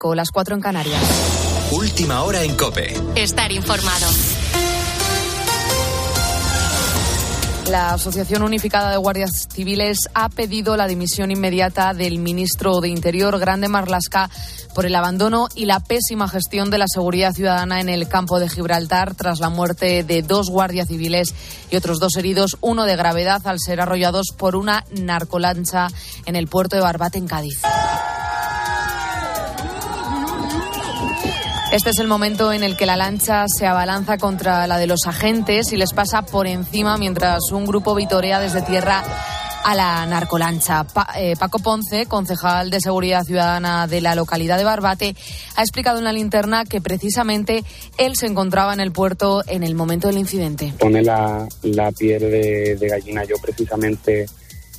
Con las cuatro en Canarias. Última hora en Cope. Estar informado. La Asociación Unificada de Guardias Civiles ha pedido la dimisión inmediata del ministro de Interior, Grande Marlasca, por el abandono y la pésima gestión de la seguridad ciudadana en el campo de Gibraltar tras la muerte de dos guardias civiles y otros dos heridos, uno de gravedad al ser arrollados por una narcolancha en el puerto de Barbate, en Cádiz. Este es el momento en el que la lancha se abalanza contra la de los agentes y les pasa por encima mientras un grupo vitorea desde tierra a la narcolancha. Eh, Paco Ponce, concejal de Seguridad Ciudadana de la localidad de Barbate, ha explicado en la linterna que precisamente él se encontraba en el puerto en el momento del incidente. Pone la, la piel de gallina. Yo precisamente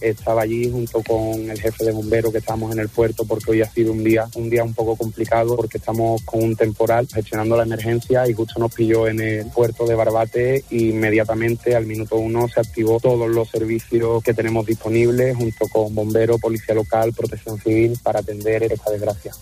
estaba allí junto con el jefe de bomberos que estábamos en el puerto porque hoy ha sido un día un día un poco complicado porque estamos con un temporal gestionando la emergencia y justo nos pilló en el puerto de Barbate y inmediatamente al minuto uno se activó todos los servicios que tenemos disponibles junto con bomberos, policía local, protección civil para atender esta desgracia.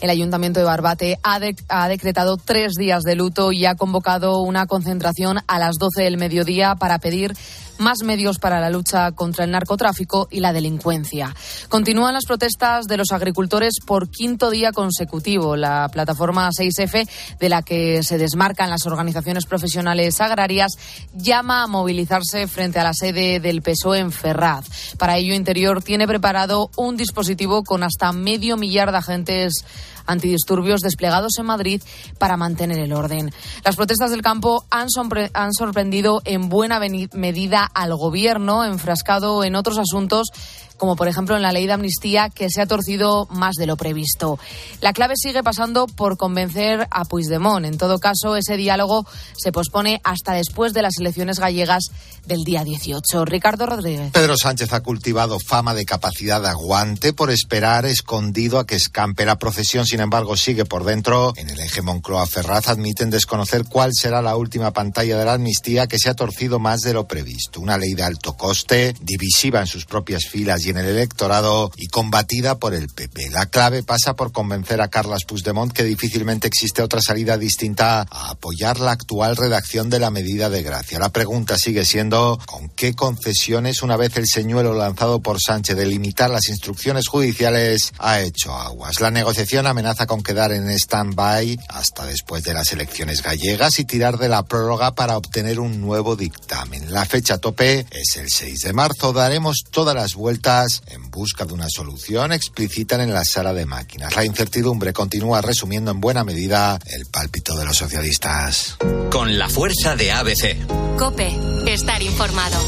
El Ayuntamiento de Barbate ha, ha, decretado tres días de luto y ha convocado una concentración a las 12 del mediodía para pedir más medios para la lucha contra el narcotráfico y la delincuencia. Continúan las protestas de los agricultores por quinto día consecutivo. La plataforma 6F, de la que se desmarcan las organizaciones profesionales agrarias, llama a movilizarse frente a la sede del PSOE en Ferraz. Para ello, Interior tiene preparado un dispositivo con hasta medio millar de agentes antidisturbios desplegados en Madrid para mantener el orden. Las protestas del campo han, han sorprendido en buena medida al gobierno, enfrascado en otros asuntos como por ejemplo en la ley de amnistía que se ha torcido más de lo previsto. La clave sigue pasando por convencer a Puigdemont. En todo caso, ese diálogo se pospone hasta después de las elecciones gallegas del día 18. Ricardo Rodríguez. Pedro Sánchez ha cultivado fama de capacidad de aguante por esperar escondido a que escampe la procesión. Sin embargo, sigue por dentro. En el eje Moncloa-Ferraz admiten desconocer cuál será la última pantalla de la amnistía que se ha torcido más de lo previsto. Una ley de alto coste, divisiva en sus propias filas y en el electorado y combatida por el PP. La clave pasa por convencer a Carlas Puigdemont que difícilmente existe otra salida distinta a apoyar la actual redacción de la medida de gracia. La pregunta sigue siendo con qué concesiones una vez el señuelo lanzado por Sánchez de limitar las instrucciones judiciales ha hecho aguas. La negociación amenaza con quedar en stand-by hasta después de las elecciones gallegas y tirar de la prórroga para obtener un nuevo dictamen. La fecha tope es el 6 de marzo. Daremos todas las vueltas en busca de una solución explicitan en la sala de máquinas. La incertidumbre continúa resumiendo en buena medida el pálpito de los socialistas. Con la fuerza de ABC. Cope, estar informado.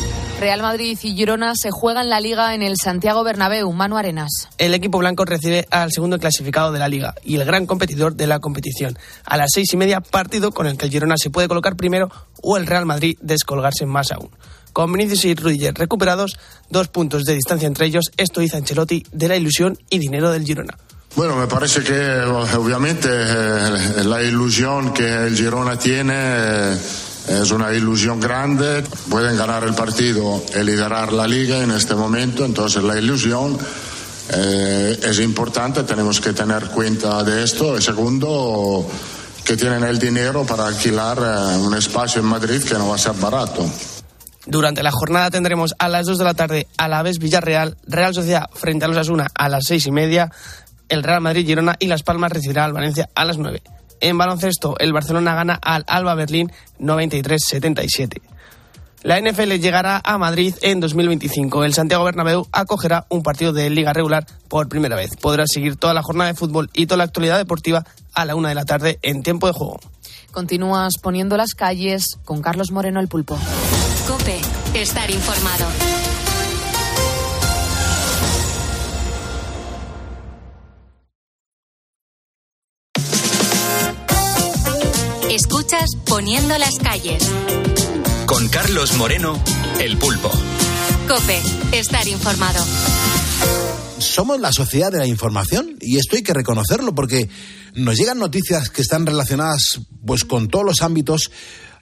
Real Madrid y Girona se juegan la liga en el Santiago Bernabéu. Manu Arenas. El equipo blanco recibe al segundo clasificado de la liga y el gran competidor de la competición. A las seis y media, partido con el que el Girona se puede colocar primero o el Real Madrid descolgarse más aún. Con Vinicius y Rudiger recuperados, dos puntos de distancia entre ellos, esto hizo Ancelotti de la ilusión y dinero del Girona. Bueno, me parece que obviamente eh, la ilusión que el Girona tiene eh, es una ilusión grande. Pueden ganar el partido y liderar la liga en este momento, entonces la ilusión eh, es importante, tenemos que tener cuenta de esto. Y segundo, que tienen el dinero para alquilar un espacio en Madrid que no va a ser barato. Durante la jornada tendremos a las 2 de la tarde a la vez Villarreal, Real Sociedad frente a los Asuna a las 6 y media, el Real Madrid Girona y Las Palmas recibirá al Valencia a las 9. En baloncesto, el Barcelona gana al Alba Berlín 93-77. La NFL llegará a Madrid en 2025. El Santiago Bernabéu acogerá un partido de liga regular por primera vez. Podrás seguir toda la jornada de fútbol y toda la actualidad deportiva a la una de la tarde en tiempo de juego. Continúas poniendo las calles con Carlos Moreno el pulpo. Cope, estar informado. Escuchas Poniendo las calles. Con Carlos Moreno, el pulpo. Cope, estar informado. Somos la sociedad de la información y esto hay que reconocerlo porque nos llegan noticias que están relacionadas pues con todos los ámbitos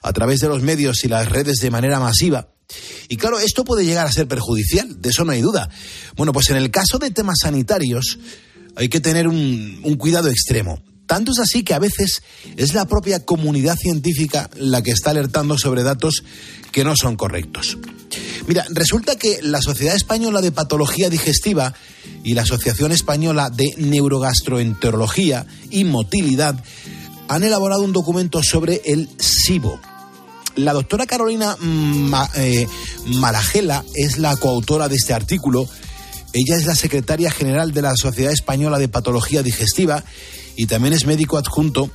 a través de los medios y las redes de manera masiva. Y claro, esto puede llegar a ser perjudicial, de eso no hay duda. Bueno, pues en el caso de temas sanitarios, hay que tener un, cuidado extremo. Tanto es así que a veces es la propia comunidad científica la que está alertando sobre datos que no son correctos. Mira, resulta que la Sociedad Española de Patología Digestiva y la Asociación Española de Neurogastroenterología y Motilidad han elaborado un documento sobre el SIBO. La doctora Carolina eh, Maragela es la coautora de este artículo. Ella es la secretaria general de la Sociedad Española de Patología Digestiva y también es médico adjunto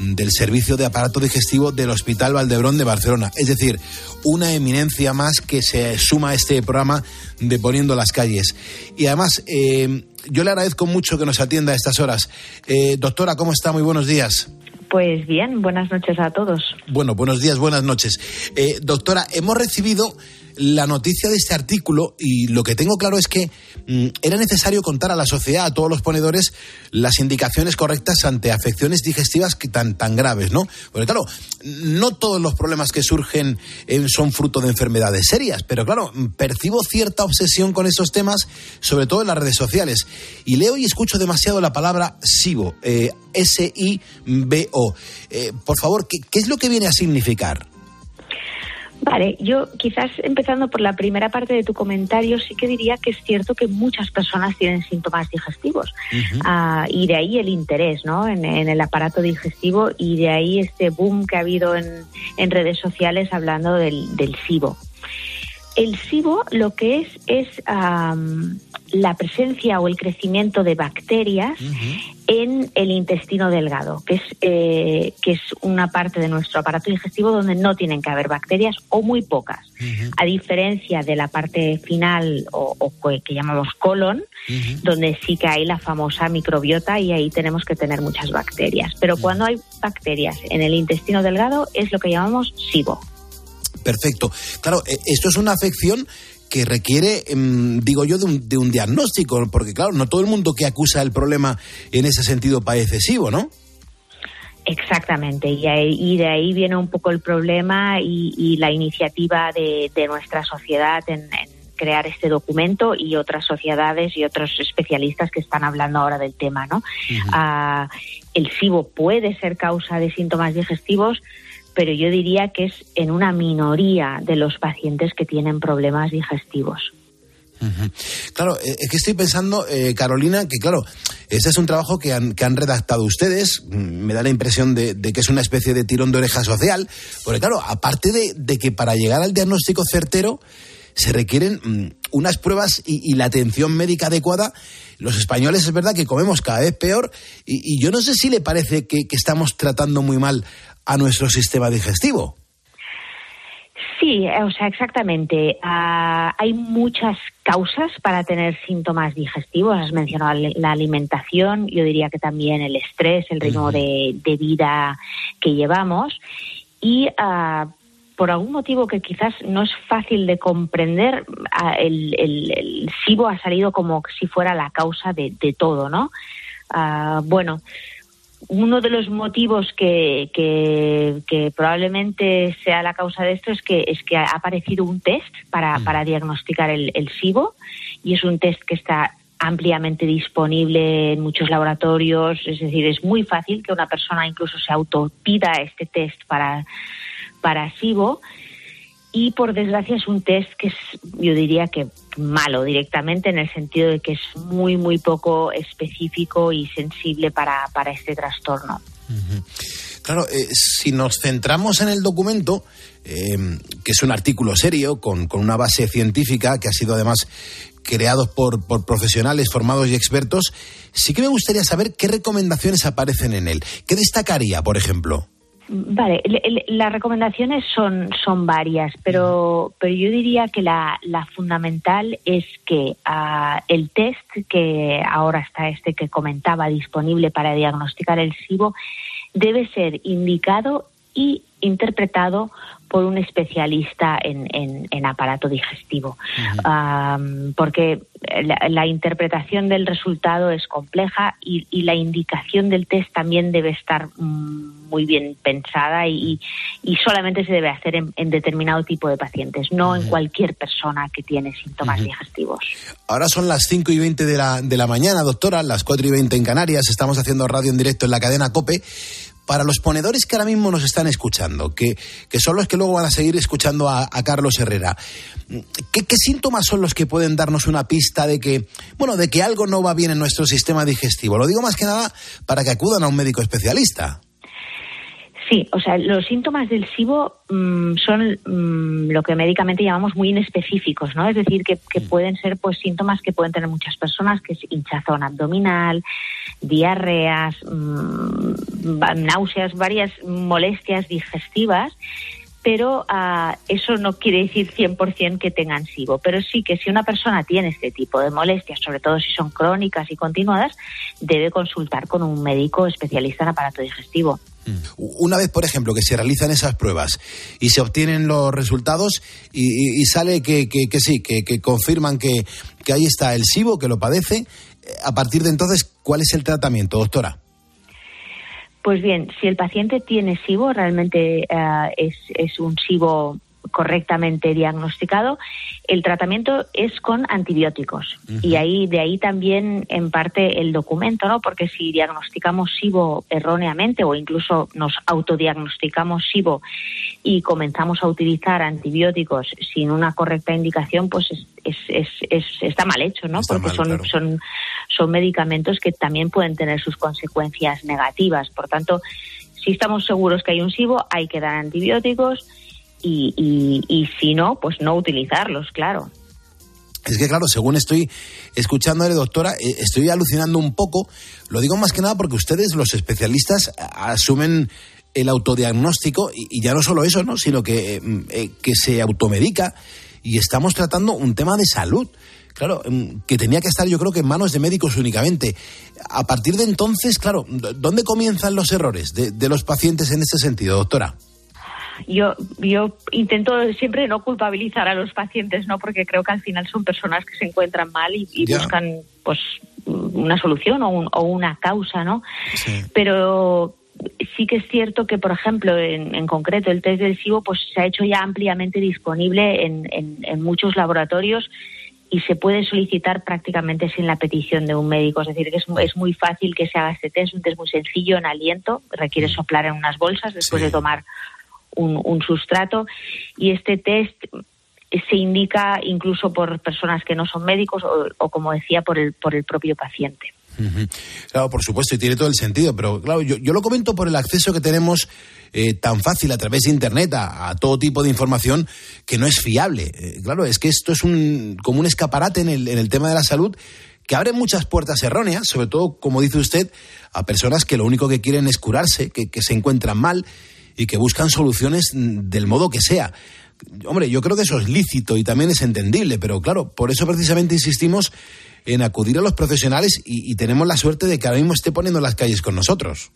del servicio de aparato digestivo del Hospital Valdebrón de Barcelona. Es decir, una eminencia más que se suma a este programa de Poniendo las Calles. Y además, eh, yo le agradezco mucho que nos atienda a estas horas. Eh, doctora, ¿cómo está? Muy buenos días. Pues bien, buenas noches a todos. Bueno, buenos días, buenas noches. Eh, doctora, hemos recibido la noticia de este artículo y lo que tengo claro es que mm, era necesario contar a la sociedad, a todos los ponedores, las indicaciones correctas ante afecciones digestivas que tan, tan graves, ¿no? Porque claro, no todos los problemas que surgen eh, son fruto de enfermedades serias, pero claro, percibo cierta obsesión con esos temas, sobre todo en las redes sociales. Y leo y escucho demasiado la palabra SIBO, eh, S-I-B-O. Eh, por favor, ¿qué es lo que viene a significar? Vale, yo quizás empezando por la primera parte de tu comentario, sí que diría que es cierto que muchas personas tienen síntomas digestivos ah, y de ahí el interés ¿no? En, el aparato digestivo y de ahí este boom que ha habido en, redes sociales hablando del, del SIBO. El SIBO lo que es es la presencia o el crecimiento de bacterias en el intestino delgado, que es, eh, que es una parte de nuestro aparato digestivo donde no tienen que haber bacterias o muy pocas, a diferencia de la parte final o, que llamamos colon, donde sí que hay la famosa microbiota y ahí tenemos que tener muchas bacterias. Pero cuando hay bacterias en el intestino delgado es lo que llamamos SIBO. Perfecto. Claro, eh, esto es una afección que requiere, em, digo yo, de un, de un, diagnóstico, porque claro, no todo el mundo que acusa el problema en ese sentido padece excesivo, ¿no? Exactamente, y, de ahí viene un poco el problema y, la iniciativa de, nuestra sociedad en, crear este documento y otras sociedades y otros especialistas que están hablando ahora del tema, ¿no? Ah, el SIBO puede ser causa de síntomas digestivos, pero yo diría que es en una minoría de los pacientes que tienen problemas digestivos. Claro, eh, es que estoy pensando, eh, Carolina, que claro, este es un trabajo que han, que han redactado ustedes. Mm, me da la impresión de, que es una especie de tirón de oreja social. Porque claro, aparte de, que para llegar al diagnóstico certero se requieren mm, unas pruebas y, la atención médica adecuada, los españoles es verdad que comemos cada vez peor y, yo no sé si le parece que estamos tratando muy mal a nuestro sistema digestivo. Sí, o sea, exactamente. Ah, hay muchas causas para tener síntomas digestivos. Has mencionado la alimentación, yo diría que también el estrés, el ritmo de, vida que llevamos. Y ah, por algún motivo que quizás no es fácil de comprender, ah, el, el, SIBO ha salido como si fuera la causa de, de todo, ¿no? bueno, uno de los motivos que, que, probablemente sea la causa de esto es que es que ha aparecido un test para, mm. para diagnosticar el, el SIBO y es un test que está ampliamente disponible en muchos laboratorios, es decir, es muy fácil que una persona incluso se autopida este test para, para SIBO y por desgracia es un test que es, yo diría que malo directamente en el sentido de que es muy, muy poco específico y sensible para, para este trastorno. Claro, eh, si nos centramos en el documento, eh, que es un artículo serio, con, con, una base científica, que ha sido además creado por, por profesionales formados y expertos, sí que me gustaría saber qué recomendaciones aparecen en él. ¿Qué destacaría, por ejemplo? Vale, las recomendaciones son, son varias, pero, pero yo diría que la, la fundamental es que ah, el test que ahora está este que comentaba disponible para diagnosticar el SIBO debe ser indicado y interpretado por un especialista en, en, aparato digestivo, porque la, interpretación del resultado es compleja y, y, la indicación del test también debe estar mm, muy bien pensada y, y solamente se debe hacer en, determinado tipo de pacientes, no en cualquier persona que tiene síntomas digestivos. Ahora son las 5 y 20 de la, de la mañana, doctora, las 4 y 20 en Canarias, estamos haciendo radio en directo en la cadena COPE para los ponedores que ahora mismo nos están escuchando, que, son los que luego van a seguir escuchando a, Carlos Herrera, ¿qué, síntomas son los que pueden darnos una pista de que, bueno, de que algo no va bien en nuestro sistema digestivo? Lo digo más que nada para que acudan a un médico especialista. Sí, o sea, los síntomas del SIBO mm, son mm, lo que médicamente llamamos muy inespecíficos, ¿no? Es decir, que, que, pueden ser pues síntomas que pueden tener muchas personas, que es hinchazón abdominal, diarreas, mm, náuseas, varias molestias digestivas, pero uh, eso no quiere decir 100% que tengan SIBO. Pero sí que si una persona tiene este tipo de molestias, sobre todo si son crónicas y continuadas, debe consultar con un médico especialista en aparato digestivo. Mm. Una vez, por ejemplo, que se realizan esas pruebas y se obtienen los resultados y, sale que, sí, que, confirman que, que ahí está el SIBO, que lo padece, eh, a partir de entonces, ¿cuál es el tratamiento, doctora? Pues bien, si el paciente tiene SIBO, realmente eh, es, es un SIBO correctamente diagnosticado, el tratamiento es con antibióticos. Y ahí, de ahí también, en parte, el documento, ¿no? Porque si diagnosticamos SIBO erróneamente o incluso nos autodiagnosticamos SIBO y comenzamos a utilizar antibióticos sin una correcta indicación, pues es, es, es, está mal hecho, ¿no? Porque son, son, son medicamentos que también pueden tener sus consecuencias negativas. Por tanto, si estamos seguros que hay un SIBO, hay que dar antibióticos y, y, si no, pues no utilizarlos, claro. Es que claro, según estoy escuchándole, doctora, eh, estoy alucinando un poco. Lo digo más que nada porque ustedes, los especialistas, asumen el autodiagnóstico y, ya no solo eso, ¿no? sino que, eh, eh, que se automedica y estamos tratando un tema de salud. Claro, mm, que tenía que estar yo creo que en manos de médicos únicamente. A partir de entonces, claro, ¿dónde comienzan los errores de, de los pacientes en este sentido, doctora? Yo, yo intento siempre no culpabilizar a los pacientes, ¿no? Porque creo que al final son personas que se encuentran mal y, buscan, pues, una solución o, o una causa, ¿no? Pero sí que es cierto que, por ejemplo, en, en, concreto el test del SIBO, pues se ha hecho ya ampliamente disponible en, en, en muchos laboratorios y se puede solicitar prácticamente sin la petición de un médico. Es decir, que es, es, muy fácil que se haga este test, un test muy sencillo en aliento, requiere mm. soplar en unas bolsas después de tomar un, sustrato y este test se indica incluso por personas que no son médicos o, como decía, por el, por el propio paciente. Claro, por supuesto, y tiene todo el sentido, pero claro, yo, yo lo comento por el acceso que tenemos eh, tan fácil a través de Internet a, todo tipo de información que no es fiable. Eh, claro, es que esto es un, como un escaparate en el, en el tema de la salud que abre muchas puertas erróneas, sobre todo, como dice usted, a personas que lo único que quieren es curarse, que, que se encuentran mal y que buscan soluciones del modo que sea. Hombre, yo creo que eso es lícito y también es entendible, pero claro, por eso precisamente insistimos en acudir a los profesionales y, tenemos la suerte de que ahora mismo esté poniendo las calles con nosotros.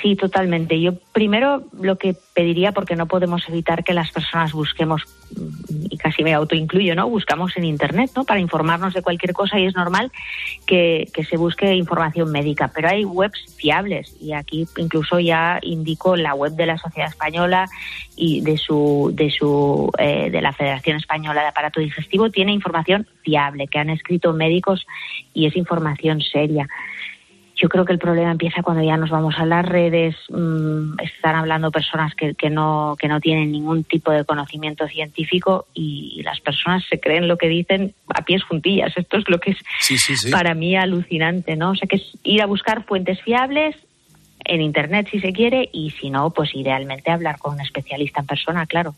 Sí, totalmente. Yo primero lo que pediría, porque no podemos evitar que las personas busquemos, y casi me autoincluyo, ¿no? Buscamos en Internet, ¿no? Para informarnos de cualquier cosa y es normal que, que se busque información médica. Pero hay webs fiables y aquí incluso ya indico la web de la Sociedad Española y de su, de su, eh, de la Federación Española de Aparato Digestivo tiene información fiable que han escrito médicos y es información seria. Yo creo que el problema empieza cuando ya nos vamos a las redes, mm, están hablando personas que, que, no, que no tienen ningún tipo de conocimiento científico y, las personas se creen lo que dicen a pies juntillas. Esto es lo que es para mí alucinante, ¿no? O sea, que es ir a buscar fuentes fiables, en Internet si se quiere y si no, pues idealmente hablar con un especialista en persona, claro.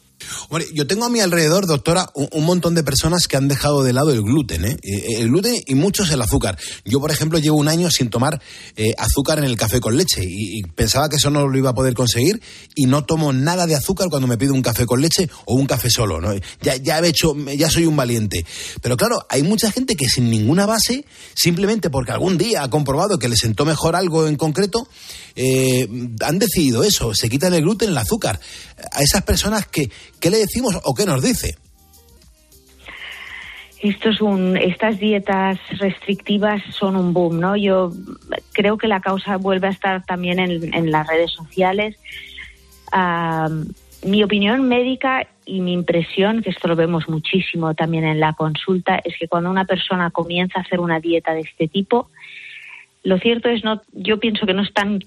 Bueno, yo tengo a mi alrededor, doctora, un, montón de personas que han dejado de lado el gluten, ¿eh? eh el gluten y muchos el azúcar. Yo, por ejemplo, llevo un año sin tomar eh, azúcar en el café con leche y, pensaba que eso no lo iba a poder conseguir y no tomo nada de azúcar cuando me pido un café con leche o un café solo, ¿no? Ya, he hecho, ya soy un valiente. Pero claro, hay mucha gente que sin ninguna base, simplemente porque algún día ha comprobado que le sentó mejor algo en concreto, eh, han decidido eso, se quitan el gluten, el azúcar. A esas personas, que, ¿qué le decimos o qué nos dice? esto es un, estas dietas restrictivas son un boom, ¿no? Yo creo que la causa vuelve a estar también en, las redes sociales. Ah, mi opinión médica y mi impresión, que esto lo vemos muchísimo también en la consulta, es que cuando una persona comienza a hacer una dieta de este tipo, lo cierto es no, yo pienso que no es tan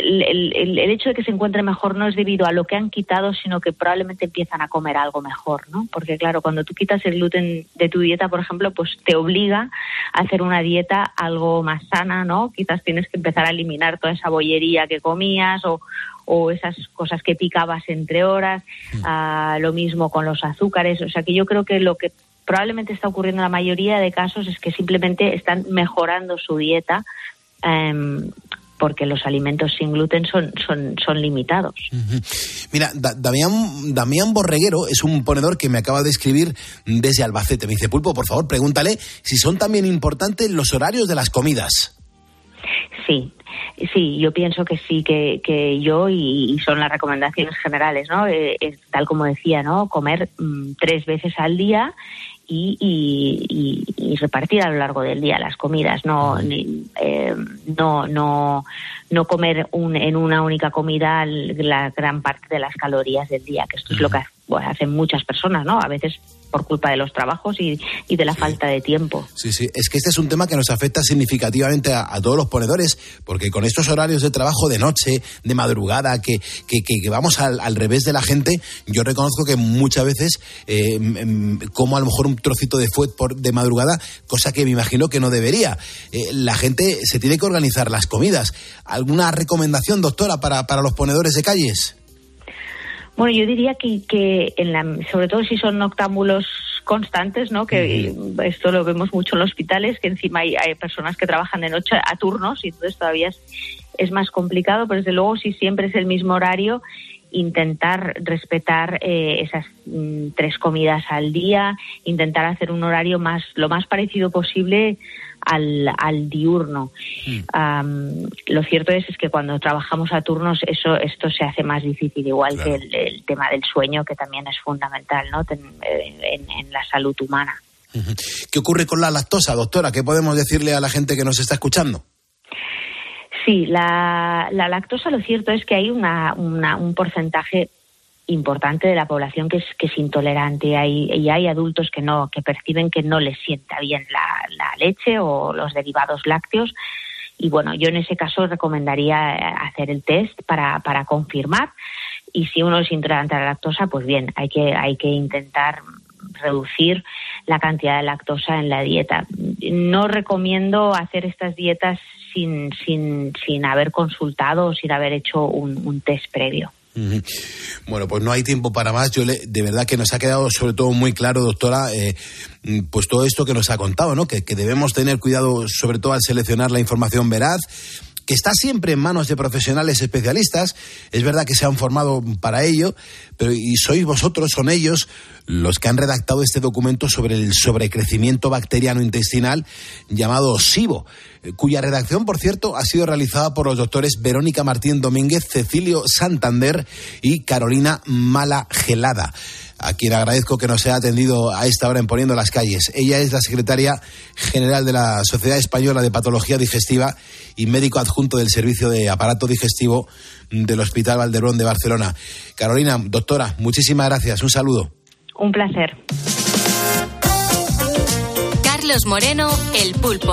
el, el, hecho de que se encuentre mejor no es debido a lo que han quitado, sino que probablemente empiezan a comer algo mejor, ¿no? Porque claro, cuando tú quitas el gluten de tu dieta, por ejemplo, pues te obliga a hacer una dieta algo más sana, ¿no? Quizás tienes que empezar a eliminar toda esa bollería que comías o, o esas cosas que picabas entre horas, mm. ah, lo mismo con los azúcares, o sea que yo creo que lo que probablemente está ocurriendo en la mayoría de casos es que simplemente están mejorando su dieta em, porque los alimentos sin gluten son, son, son limitados. Mira, Damián, Damián Borreguero es un ponedor que me acaba de escribir desde Albacete. Me dice, Pulpo, por favor, pregúntale si son también importantes los horarios de las comidas. Sí, Sí, yo pienso que sí, que, que yo y, son las recomendaciones generales, ¿no? Eh, tal como decía, ¿no? Comer mm, tres veces al día y, y, repartir a lo largo del día las comidas, no, eh, no, no, no comer un, en una única comida la gran parte de las calorías del día, que esto es lo que hacen muchas personas, ¿no? A veces por culpa de los trabajos y, de la falta de tiempo. Sí, sí, es que este es un tema que nos afecta significativamente a, todos los ponedores, porque con estos horarios de trabajo de noche, de madrugada, que, que, vamos al, revés de la gente, yo reconozco que muchas veces eh, como a lo mejor un trocito de fuet por, de madrugada, cosa que me imagino que no debería. Eh, la gente se tiene que organizar las comidas. ¿Alguna recomendación, doctora, para, para los ponedores de calles? Bueno, yo diría que, que en la, sobre todo si son noctámbulos constantes, ¿no? Que esto lo vemos mucho en los hospitales, que encima hay, personas que trabajan de noche a turnos y entonces todavía es, más complicado, pero desde luego si siempre es el mismo horario, intentar respetar eh, esas mm, tres comidas al día, intentar hacer un horario más lo más parecido posible al, al diurno. Hmm. lo cierto es, es que cuando trabajamos a turnos eso esto se hace más difícil, igual que el, tema del sueño, que también es fundamental ¿no? en, la salud humana. ¿Qué ocurre con la lactosa, doctora? ¿Qué podemos decirle a la gente que nos está escuchando? Sí, la, la lactosa lo cierto es que hay una, un porcentaje importante de la población que es, que es intolerante. Hay, y hay adultos que no que perciben que no les sienta bien la, leche o los derivados lácteos. Y bueno yo en ese caso recomendaría eh, hacer el test para, para confirmar. Y si uno es intolerante a la lactosa pues bien hay que hay que intentar reducir la cantidad de lactosa en la dieta. No recomiendo hacer estas dietas sin sin sin haber consultado o sin haber hecho un test previo bueno, pues no hay tiempo para más. Yo de verdad que nos ha quedado sobre todo muy claro, doctora, eh, pues todo esto que nos ha contado, ¿no? Que, que debemos tener cuidado sobre todo al seleccionar la información veraz que está siempre en manos de profesionales especialistas. Es verdad que se han formado para ello, pero y sois vosotros, son ellos los que han redactado este documento sobre el sobrecrecimiento bacteriano intestinal llamado SIBO, cuya redacción, por cierto, ha sido realizada por los doctores Verónica Martín Domínguez, Cecilio Santander y Carolina Mala Gelada a quien agradezco que nos haya atendido a esta hora en Poniendo las Calles. Ella es la secretaria general de la Sociedad Española de Patología Digestiva y médico adjunto del Servicio de Aparato Digestivo del Hospital Valdebrón de Barcelona. Carolina, doctora, muchísimas gracias. Un saludo. Un placer. Carlos Moreno, El Pulpo.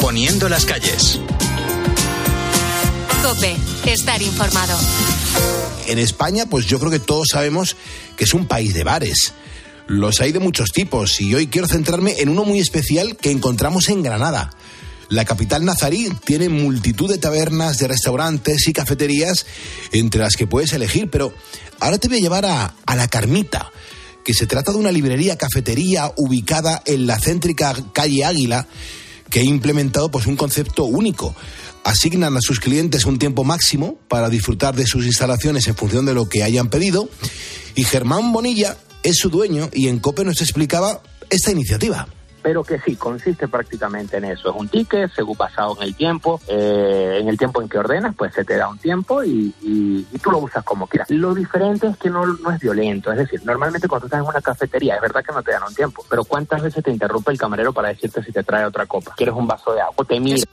Poniendo las calles. Cope, estar informado en España, pues yo creo que todos sabemos que es un país de bares. Los hay de muchos tipos y hoy quiero centrarme en uno muy especial que encontramos en Granada. La capital nazarí tiene multitud de tabernas, de restaurantes y cafeterías entre las que puedes elegir, pero ahora te voy a llevar a, a La Carmita, que se trata de una librería cafetería ubicada en la céntrica calle Águila, que ha implementado pues un concepto único asignan a sus clientes un tiempo máximo para disfrutar de sus instalaciones en función de lo que hayan pedido. Y Germán Bonilla es su dueño y en COPE nos explicaba esta iniciativa. Pero que sí, consiste prácticamente en eso. Es un ticket según basado en el tiempo, eh, en el tiempo en que ordenas, pues se te da un tiempo y, y, tú lo usas como quieras. Lo diferente es que no, no es violento, es decir, normalmente cuando estás en una cafetería, es verdad que no te dan un tiempo, pero ¿cuántas veces te interrumpe el camarero para decirte si te trae otra copa? ¿Quieres un vaso de agua? Te mira.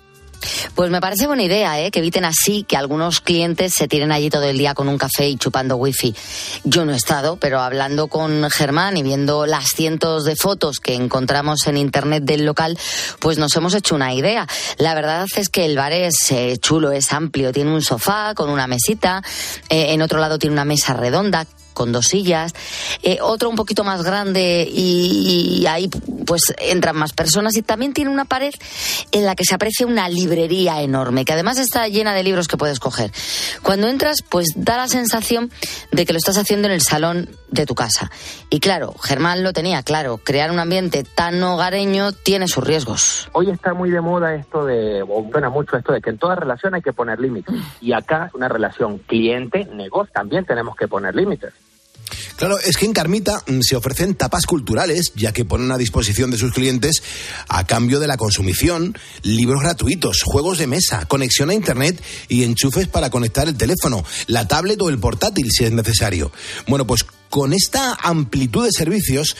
Pues me parece buena idea, ¿eh? que eviten así que algunos clientes se tiren allí todo el día con un café y chupando wifi. Yo no he estado, pero hablando con Germán y viendo las cientos de fotos que encontramos en internet del local, pues nos hemos hecho una idea. La verdad es que el bar es eh, chulo, es amplio, tiene un sofá con una mesita, eh, en otro lado tiene una mesa redonda con dos sillas, eh, otro un poquito más grande y, ahí pues entran más personas y también tiene una pared en la que se aprecia una librería enorme, que además está llena de libros que puedes coger. Cuando entras, pues da la sensación de que lo estás haciendo en el salón de tu casa. Y claro, Germán lo tenía claro, crear un ambiente tan hogareño tiene sus riesgos. Hoy está muy de moda esto de, o suena mucho esto de que en toda relación hay que poner límites. Y acá, una relación cliente-negocio, también tenemos que poner límites. Claro, es que en Carmita mm, se ofrecen tapas culturales, ya que ponen a disposición de sus clientes, a cambio de la consumición, libros gratuitos, juegos de mesa, conexión a Internet y enchufes para conectar el teléfono, la tablet o el portátil si es necesario. Bueno, pues con esta amplitud de servicios,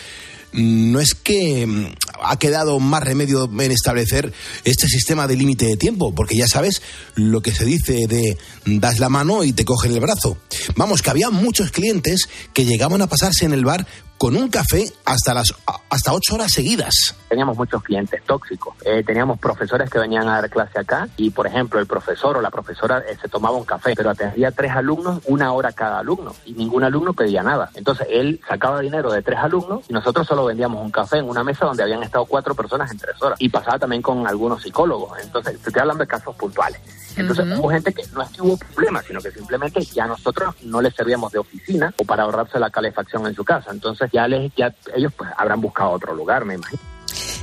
no es que mm, ha quedado más remedio en establecer este sistema de límite de tiempo, porque ya sabes lo que se dice de das la mano y te cogen el brazo. Vamos, que había muchos clientes que llegaban a pasarse en el bar con un café hasta las hasta ocho horas seguidas. Teníamos muchos clientes tóxicos. Eh, teníamos profesores que venían a dar clase acá y, por ejemplo, el profesor o la profesora eh, se tomaba un café, pero atendía tres alumnos, una hora cada alumno, y ningún alumno pedía nada. Entonces él sacaba dinero de tres alumnos y nosotros solo vendíamos un café en una mesa donde habían estado cuatro personas en tres horas. Y pasaba también con algunos psicólogos. Entonces, estoy hablando de casos puntuales. Entonces hubo gente que no es que hubo problemas, sino que simplemente ya nosotros no les servíamos de oficina o para ahorrarse la calefacción en su casa. Entonces ya, les, ya ellos pues habrán buscado otro lugar, me imagino.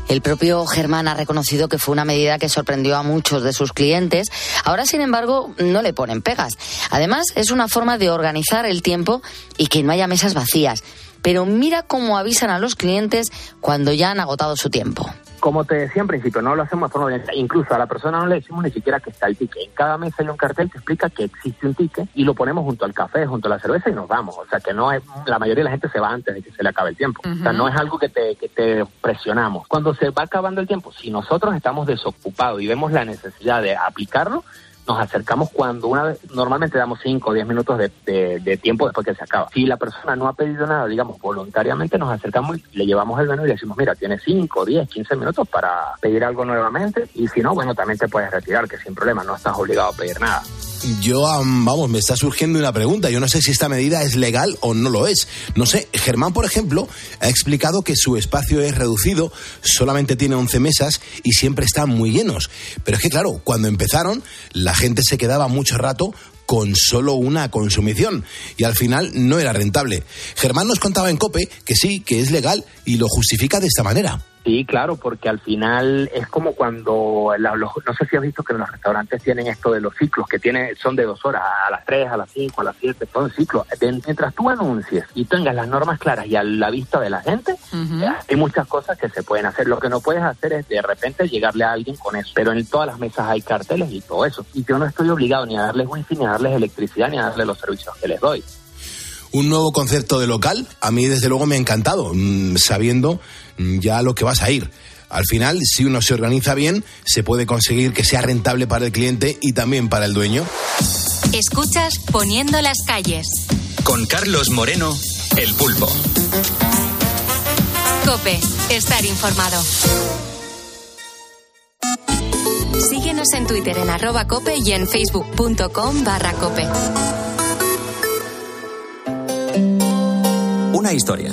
El propio Germán ha reconocido que fue una medida que sorprendió a muchos de sus clientes. Ahora, sin embargo, no le ponen pegas. Además, es una forma de organizar el tiempo y que no haya mesas vacías. Pero mira cómo avisan a los clientes cuando ya han agotado su tiempo como te decía en principio, no lo hacemos de forma violenta. Incluso a la persona no le decimos ni siquiera que está el ticket. En cada mesa hay un cartel que explica que existe un ticket y lo ponemos junto al café, junto a la cerveza y nos vamos. O sea, que no es, la mayoría de la gente se va antes de que se le acabe el tiempo. O sea, no es algo que te, que te presionamos. Cuando se va acabando el tiempo, si nosotros estamos desocupados y vemos la necesidad de aplicarlo, nos acercamos cuando una vez, normalmente damos 5 o 10 minutos de, tiempo después que se acaba. Si la persona no ha pedido nada, digamos, voluntariamente nos acercamos y le llevamos el menú y le decimos, mira, tienes 5, 10, 15 minutos para pedir algo nuevamente y si no, bueno, también te puedes retirar, que sin problema, no estás obligado a pedir nada yo, vamos, me está surgiendo una pregunta. Yo no sé si esta medida es legal o no lo es. No sé, Germán, por ejemplo, ha explicado que su espacio es reducido, solamente tiene 11 mesas y siempre están muy llenos. Pero es que, claro, cuando empezaron, la gente se quedaba mucho rato con solo una consumición y al final no era rentable. Germán nos contaba en Cope que sí, que es legal y lo justifica de esta manera. Sí, claro, porque al final es como cuando, no sé si has visto que en los restaurantes tienen esto de los ciclos, que tiene, son de dos horas, a las tres, a las cinco, a las siete, son ciclos. Mientras tú anuncies y tengas las normas claras y a la vista de la gente, hay muchas cosas que se pueden hacer. Lo que no puedes hacer es de repente llegarle a alguien con eso, pero en todas las mesas hay carteles y todo eso. Y yo no estoy obligado ni a darles wifi, ni a darles electricidad, ni a darles los servicios que les doy un nuevo concepto de local, a mí desde luego me ha encantado, mm, sabiendo ya lo que vas a ir. Al final, si uno se organiza bien, se puede conseguir que sea rentable para el cliente y también para el dueño. Escuchas Poniendo las calles. Con Carlos Moreno, El Pulpo. Cope, estar informado. Síguenos en Twitter en arroba cope y en facebook.com barra cope. Una historia.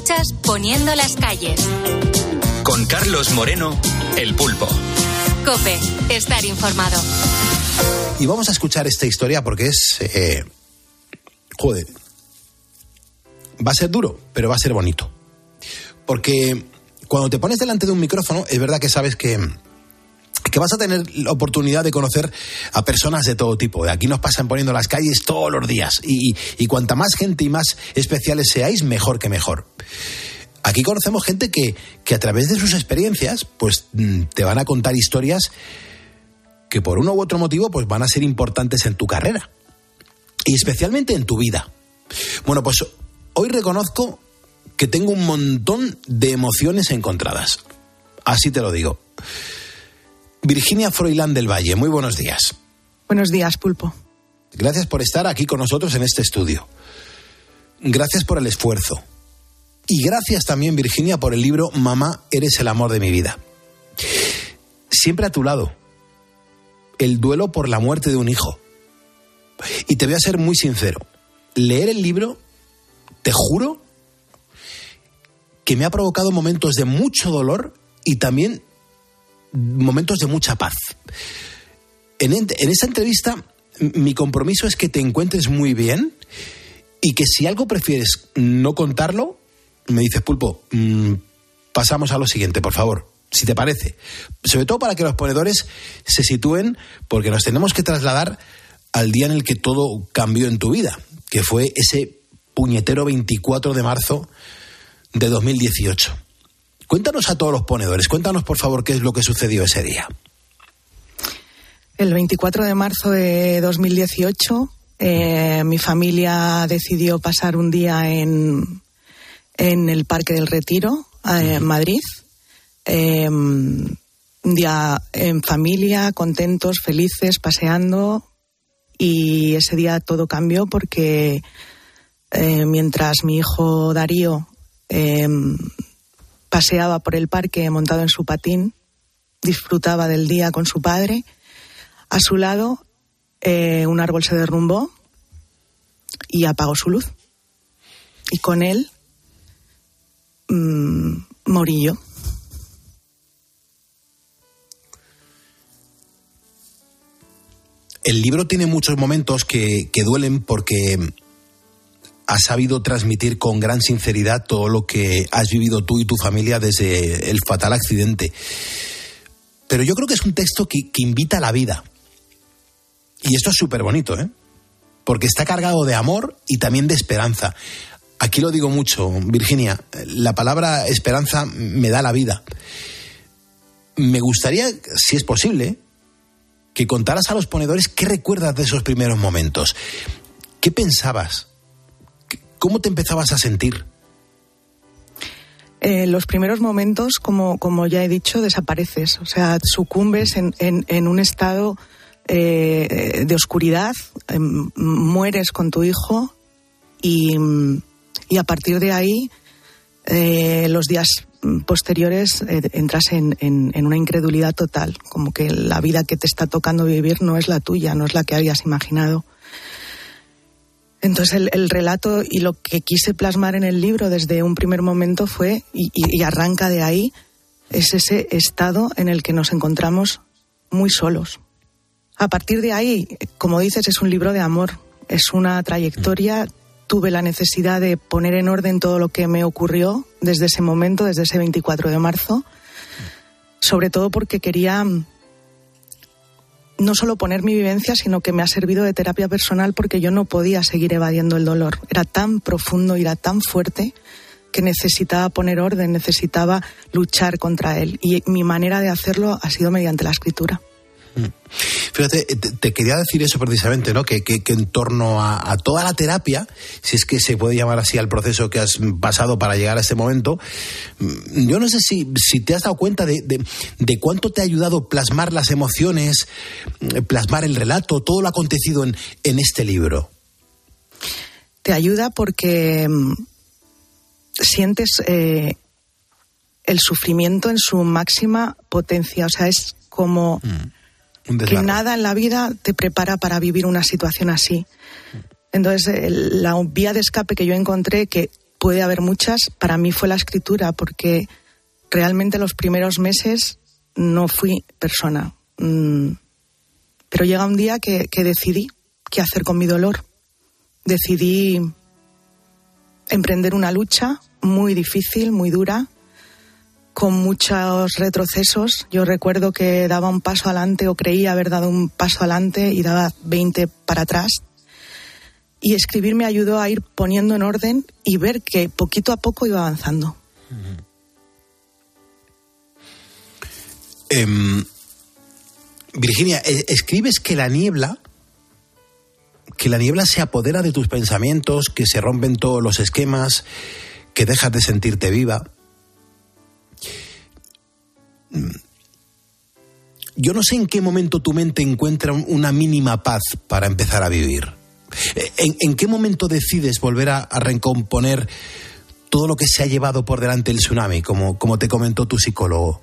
Escuchas Poniendo las calles. Con Carlos Moreno, El Pulpo. Cope, estar informado. Y vamos a escuchar esta historia porque es... Eh, joder. Va a ser duro, pero va a ser bonito. Porque cuando te pones delante de un micrófono, es verdad que sabes que que vas a tener la oportunidad de conocer a personas de todo tipo. Aquí nos pasan poniendo las calles todos los días. Y, y cuanta más gente y más especiales seáis, mejor que mejor. Aquí conocemos gente que, que a través de sus experiencias, pues mm, te van a contar historias que por uno u otro motivo, pues van a ser importantes en tu carrera. Y especialmente en tu vida. Bueno, pues hoy reconozco que tengo un montón de emociones encontradas. Así te lo digo. Virginia Froilán del Valle, muy buenos días. Buenos días, Pulpo. Gracias por estar aquí con nosotros en este estudio. Gracias por el esfuerzo. Y gracias también, Virginia, por el libro Mamá, eres el amor de mi vida. Siempre a tu lado. El duelo por la muerte de un hijo. Y te voy a ser muy sincero. Leer el libro, te juro, que me ha provocado momentos de mucho dolor y también momentos de mucha paz. En, esta entrevista, mi compromiso es que te encuentres muy bien y que si algo prefieres no contarlo, me dices, Pulpo, mmm, pasamos a lo siguiente, por favor, si te parece. Sobre todo para que los ponedores se sitúen, porque nos tenemos que trasladar al día en el que todo cambió en tu vida, que fue ese puñetero 24 de marzo de 2018. Cuéntanos a todos los ponedores, cuéntanos por favor qué es lo que sucedió ese día. El 24 de marzo de 2018, eh, mi familia decidió pasar un día en, en el Parque del Retiro, eh, en Madrid. Eh, un día en familia, contentos, felices, paseando. Y ese día todo cambió porque eh, mientras mi hijo Darío eh, paseaba por el parque montado en su patín, disfrutaba del día con su padre. A su lado, eh, un árbol se derrumbó y apagó su luz. Y con él mmm, morí yo. El libro tiene muchos momentos que, que duelen porque has sabido transmitir con gran sinceridad todo lo que has vivido tú y tu familia desde el fatal accidente. Pero yo creo que es un texto que, que invita a la vida. Y esto es súper bonito, ¿eh? Porque está cargado de amor y también de esperanza. Aquí lo digo mucho, Virginia, la palabra esperanza me da la vida. Me gustaría, si es posible, que contaras a los ponedores qué recuerdas de esos primeros momentos. ¿Qué pensabas? ¿Cómo te empezabas a sentir? Eh, los primeros momentos, como, como ya he dicho, desapareces. O sea, sucumbes en, en, un estado eh, de oscuridad, eh, mueres con tu hijo y, y, a partir de ahí, eh, los días posteriores eh, entras en, en, en, una incredulidad total, como que la vida que te está tocando vivir no es la tuya, no es la que habías imaginado. Entonces el, el, relato y lo que quise plasmar en el libro desde un primer momento fue, y, y, arranca de ahí, es ese estado en el que nos encontramos muy solos. A partir de ahí, como dices, es un libro de amor, es una trayectoria. Tuve la necesidad de poner en orden todo lo que me ocurrió desde ese momento, desde ese 24 de marzo, sobre todo porque quería no solo poner mi vivencia, sino que me ha servido de terapia personal porque yo no podía seguir evadiendo el dolor. Era tan profundo y era tan fuerte que necesitaba poner orden, necesitaba luchar contra él. Y mi manera de hacerlo ha sido mediante la escritura. Fíjate, te, te, quería decir eso precisamente, ¿no? Que, que, que en torno a, a, toda la terapia, si es que se puede llamar así al proceso que has pasado para llegar a este momento, mm, yo no sé si, si te has dado cuenta de, de, de, cuánto te ha ayudado plasmar las emociones, mm, plasmar el relato, todo lo acontecido en, en este libro. Te ayuda porque mm, sientes eh, el sufrimiento en su máxima potencia, o sea, es como... Mm que nada en la vida te prepara para vivir una situación así. Entonces, la vía de escape que yo encontré, que puede haber muchas. Para mí fue la escritura, porque realmente los primeros meses no fui persona. Mm, pero llega un día que, que decidí qué hacer con mi dolor. Decidí emprender una lucha muy difícil, muy dura, con muchos retrocesos. Yo recuerdo que daba un paso adelante o creía haber dado un paso adelante y daba 20 para atrás. Y escribir me ayudó a ir poniendo en orden y ver que poquito a poco iba avanzando. Em, Virginia, e- escribes que la niebla, que la niebla se apodera de tus pensamientos, que se rompen todos los esquemas, que dejas de sentirte viva. Mm. Yo no sé en qué momento tu mente encuentra un- una mínima paz para empezar a vivir. Eh, ¿En, en qué momento decides volver a, a recomponer todo lo que se ha llevado por delante el tsunami, como, como te comentó tu psicólogo?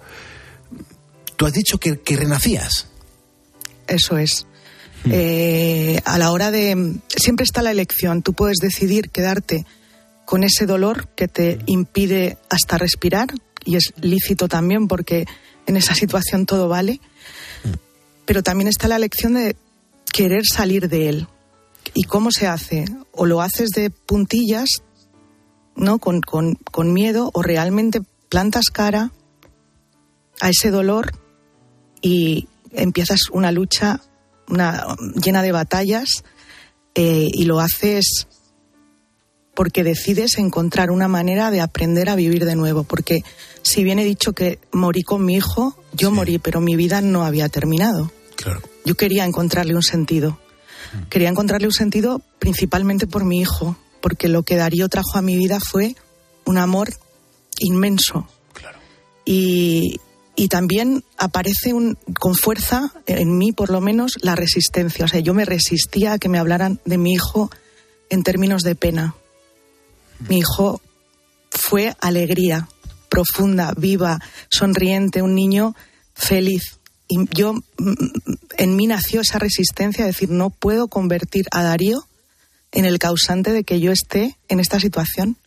Tú has dicho que, que renacías. Eso es. Eh, a la hora de... Siempre está la elección. Tú puedes decidir quedarte con ese dolor que te impide hasta respirar, y es lícito también porque en esa situación todo vale, pero también está la elección de querer salir de él. ¿Y cómo se hace? O lo haces de puntillas, ¿no? Con, con, con miedo, o realmente plantas cara a ese dolor y empiezas una lucha una, llena de batallas eh, y lo haces porque decides encontrar una manera de aprender a vivir de nuevo. Porque si bien he dicho que morí con mi hijo, yo morí, pero mi vida no había terminado. Claro. Yo quería encontrarle un sentido. Quería encontrarle un sentido principalmente por mi hijo, porque lo que Darío trajo a mi vida fue un amor inmenso. Y, y también aparece un, con fuerza, en mí por lo menos, la resistencia. O sea, yo me resistía a que me hablaran de mi hijo en términos de pena. Mi hijo fue alegría profunda, viva, sonriente, un niño feliz. Y yo, mm, en mí nació esa resistencia de decir, no puedo convertir a Darío en el causante de que yo esté en esta situación.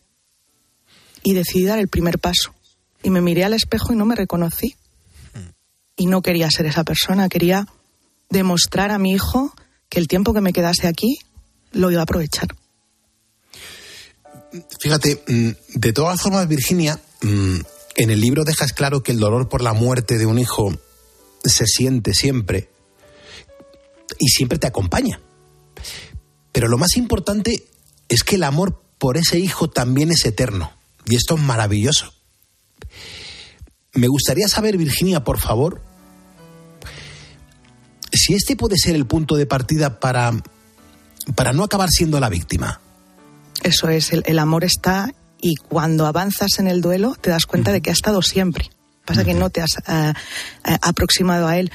Y decidí dar el primer paso. Y me miré al espejo y no me reconocí. Y no quería ser esa persona, quería demostrar a mi hijo que el tiempo que me quedase aquí lo iba a aprovechar. Fíjate, mm, de todas formas, Virginia, mm, en el libro dejas claro que el dolor por la muerte de un hijo se siente siempre y siempre te acompaña. Pero lo más importante es que el amor por ese hijo también es eterno. Y esto es maravilloso. Me gustaría saber, Virginia, por favor, si este puede ser el punto de partida para, para no acabar siendo la víctima. Eso es, el, el amor está y cuando avanzas en el duelo te das cuenta de que ha estado siempre. Pasa que no te has eh, eh, aproximado a él.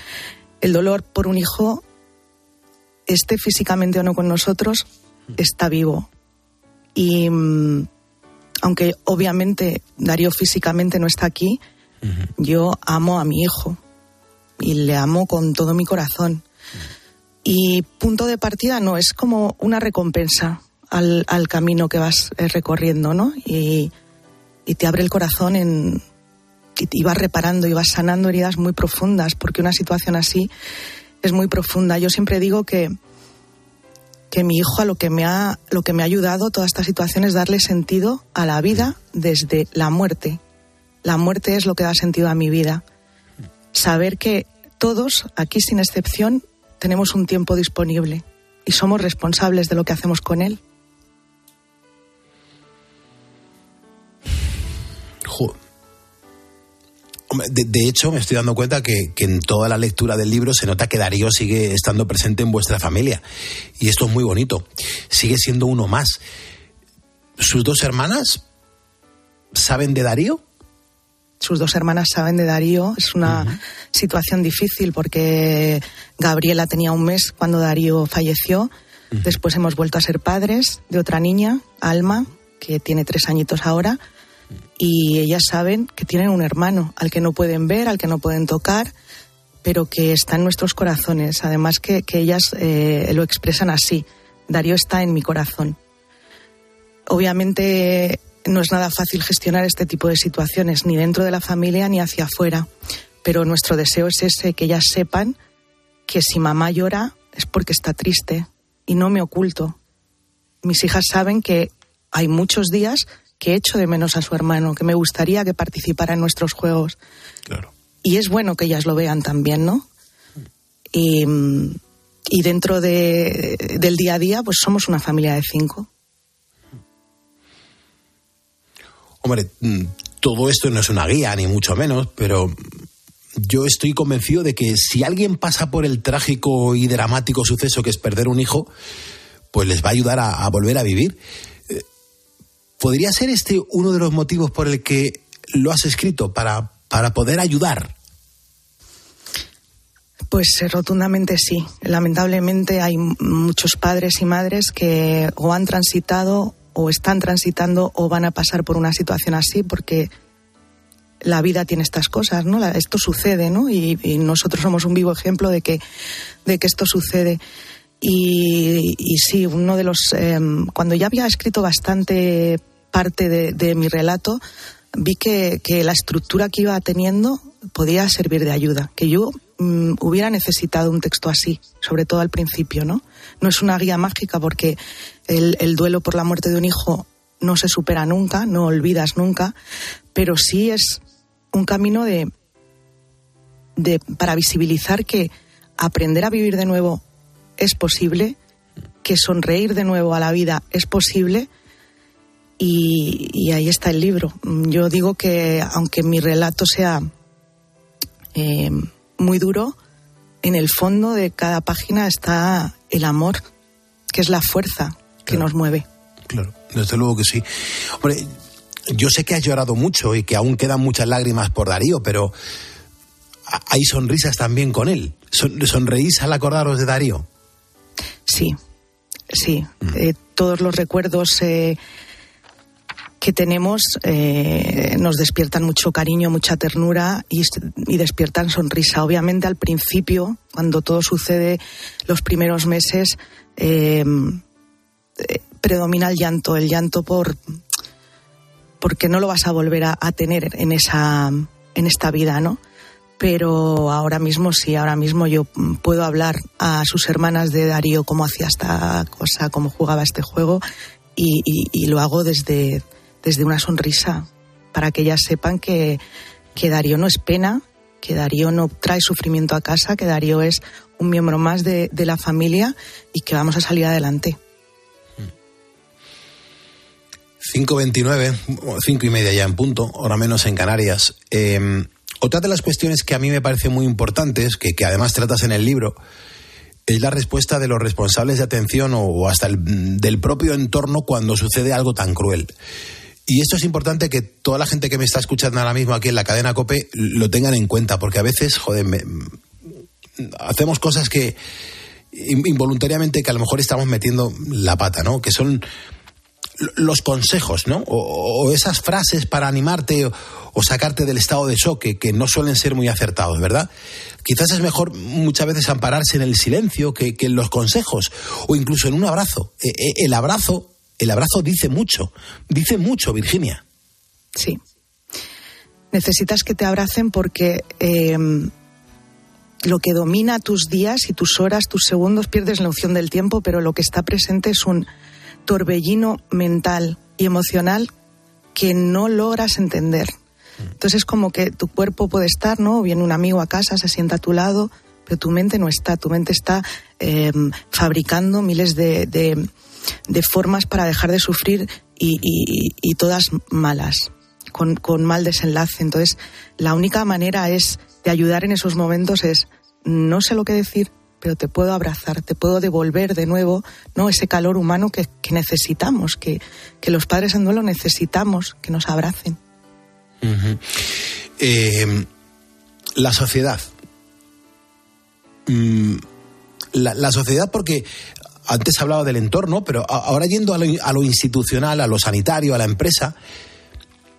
El dolor por un hijo, esté físicamente o no con nosotros, está vivo. Y mm, aunque obviamente Darío físicamente no está aquí, yo amo a mi hijo y le amo con todo mi corazón. Y punto de partida no, es como una recompensa al, al camino que vas eh, recorriendo, ¿no? Y, y te abre el corazón y, y vas reparando y vas sanando heridas muy profundas, porque una situación así es muy profunda. Yo siempre digo que, que mi hijo a lo que me ha lo que me ha ayudado toda esta situación es darle sentido a la vida desde la muerte. La muerte es lo que da sentido a mi vida. Saber que todos, aquí sin excepción, tenemos un tiempo disponible y somos responsables de lo que hacemos con él. De, de hecho, me estoy dando cuenta que, que en toda la lectura del libro se nota que Darío sigue estando presente en vuestra familia. Y esto es muy bonito. Sigue siendo uno más. ¿Sus dos hermanas saben de Darío? Sus dos hermanas saben de Darío. Es una situación difícil porque Gabriela tenía un mes cuando Darío falleció. Después hemos vuelto a ser padres de otra niña, Alma, que tiene tres añitos ahora. Y ellas saben que tienen un hermano al que no pueden ver, al que no pueden tocar, pero que está en nuestros corazones. Además que, ellas eh, lo expresan así. Darío está en mi corazón. Obviamente no es nada fácil gestionar este tipo de situaciones, ni dentro de la familia ni hacia afuera. Pero nuestro deseo es ese, que ellas sepan que si mamá llora es porque está triste y no me oculto. Mis hijas saben que hay muchos días que echo de menos a su hermano, que me gustaría que participara en nuestros juegos. Claro. Y es bueno que ellas lo vean también, ¿no? Y, y dentro de, del día a día, pues somos una familia de cinco. Hombre, mm, todo esto no es una guía, ni mucho menos, pero yo estoy convencido de que si alguien pasa por el trágico y dramático suceso que es perder un hijo, pues les va a ayudar a, a volver a vivir. ¿Podría ser este uno de los motivos por el que lo has escrito, para, para poder ayudar? Pues eh, rotundamente sí. Lamentablemente hay muchos padres y madres que o han transitado o están transitando o van a pasar por una situación así porque la vida tiene estas cosas, ¿no? Esto sucede, ¿no? Y, y nosotros somos un vivo ejemplo de que, de que esto sucede. Y, sí, uno de los. eh, cuando ya había escrito bastante parte de, de mi relato, vi que, que la estructura que iba teniendo podía servir de ayuda. Que yo mm, hubiera necesitado un texto así, sobre todo al principio, ¿no? No es una guía mágica porque el, el duelo por la muerte de un hijo no se supera nunca, no olvidas nunca, pero sí es un camino de, de para visibilizar que aprender a vivir de nuevo es posible, que sonreír de nuevo a la vida es posible y, y ahí está el libro. Yo digo que aunque mi relato sea eh, muy duro, en el fondo de cada página está el amor, que es la fuerza que nos mueve. Claro, desde luego que sí. Hombre, yo sé que has llorado mucho y que aún quedan muchas lágrimas por Darío, pero hay sonrisas también con él. Son- ¿Sonreís al acordaros de Darío? Sí, sí. Eh, todos los recuerdos eh, que tenemos eh, nos despiertan mucho cariño, mucha ternura y, y despiertan sonrisa. Obviamente al principio, cuando todo sucede, los primeros meses, eh, eh, predomina el llanto, el llanto por porque no lo vas a volver a, a tener en esa en esta vida, ¿no? Pero ahora mismo sí, ahora mismo yo puedo hablar a sus hermanas de Darío cómo hacía esta cosa, cómo jugaba este juego y, lo hago desde, desde una sonrisa para que ellas sepan que, que Darío no es pena, que Darío no trae sufrimiento a casa, que Darío es un miembro más de, de la familia y que vamos a salir adelante. 5.29, o cinco y media ya en punto, ahora menos en Canarias. Eh, otra de las cuestiones que a mí me parecen muy importantes, que, que además tratas en el libro, es la respuesta de los responsables de atención o, hasta el- del propio entorno cuando sucede algo tan cruel. Y esto es importante que toda la gente que me está escuchando ahora mismo aquí en la cadena COPE lo tengan en cuenta, porque a veces, joder, me- hacemos cosas que in- involuntariamente que a lo mejor estamos metiendo la pata, ¿no? Que son los consejos, ¿no? O, esas frases para animarte o, sacarte del estado de shock que, no suelen ser muy acertados, ¿verdad? Quizás es mejor muchas veces ampararse en el silencio que, en los consejos o incluso en un abrazo. Eh, eh, el abrazo, el abrazo dice mucho, dice mucho, Virginia. Sí. Necesitas que te abracen porque eh, lo que domina tus días y tus horas, tus segundos, pierdes la noción del tiempo, pero lo que está presente es un torbellino mental y emocional que no logras entender. Entonces es como que tu cuerpo puede estar, ¿no? Viene un amigo a casa, se sienta a tu lado, pero tu mente no está. Tu mente está eh, fabricando miles de, de- de formas para dejar de sufrir y, y- y todas malas, con, con mal desenlace. Entonces, la única manera es de ayudar en esos momentos es no sé lo que decir, pero te puedo abrazar, te puedo devolver de nuevo no ese calor humano que, necesitamos, que, que los padres en duelo necesitamos que nos abracen. Eh, la sociedad. Mm, la, la sociedad, porque antes hablaba del entorno, pero ahora yendo a lo, a lo institucional, a lo sanitario, a la empresa,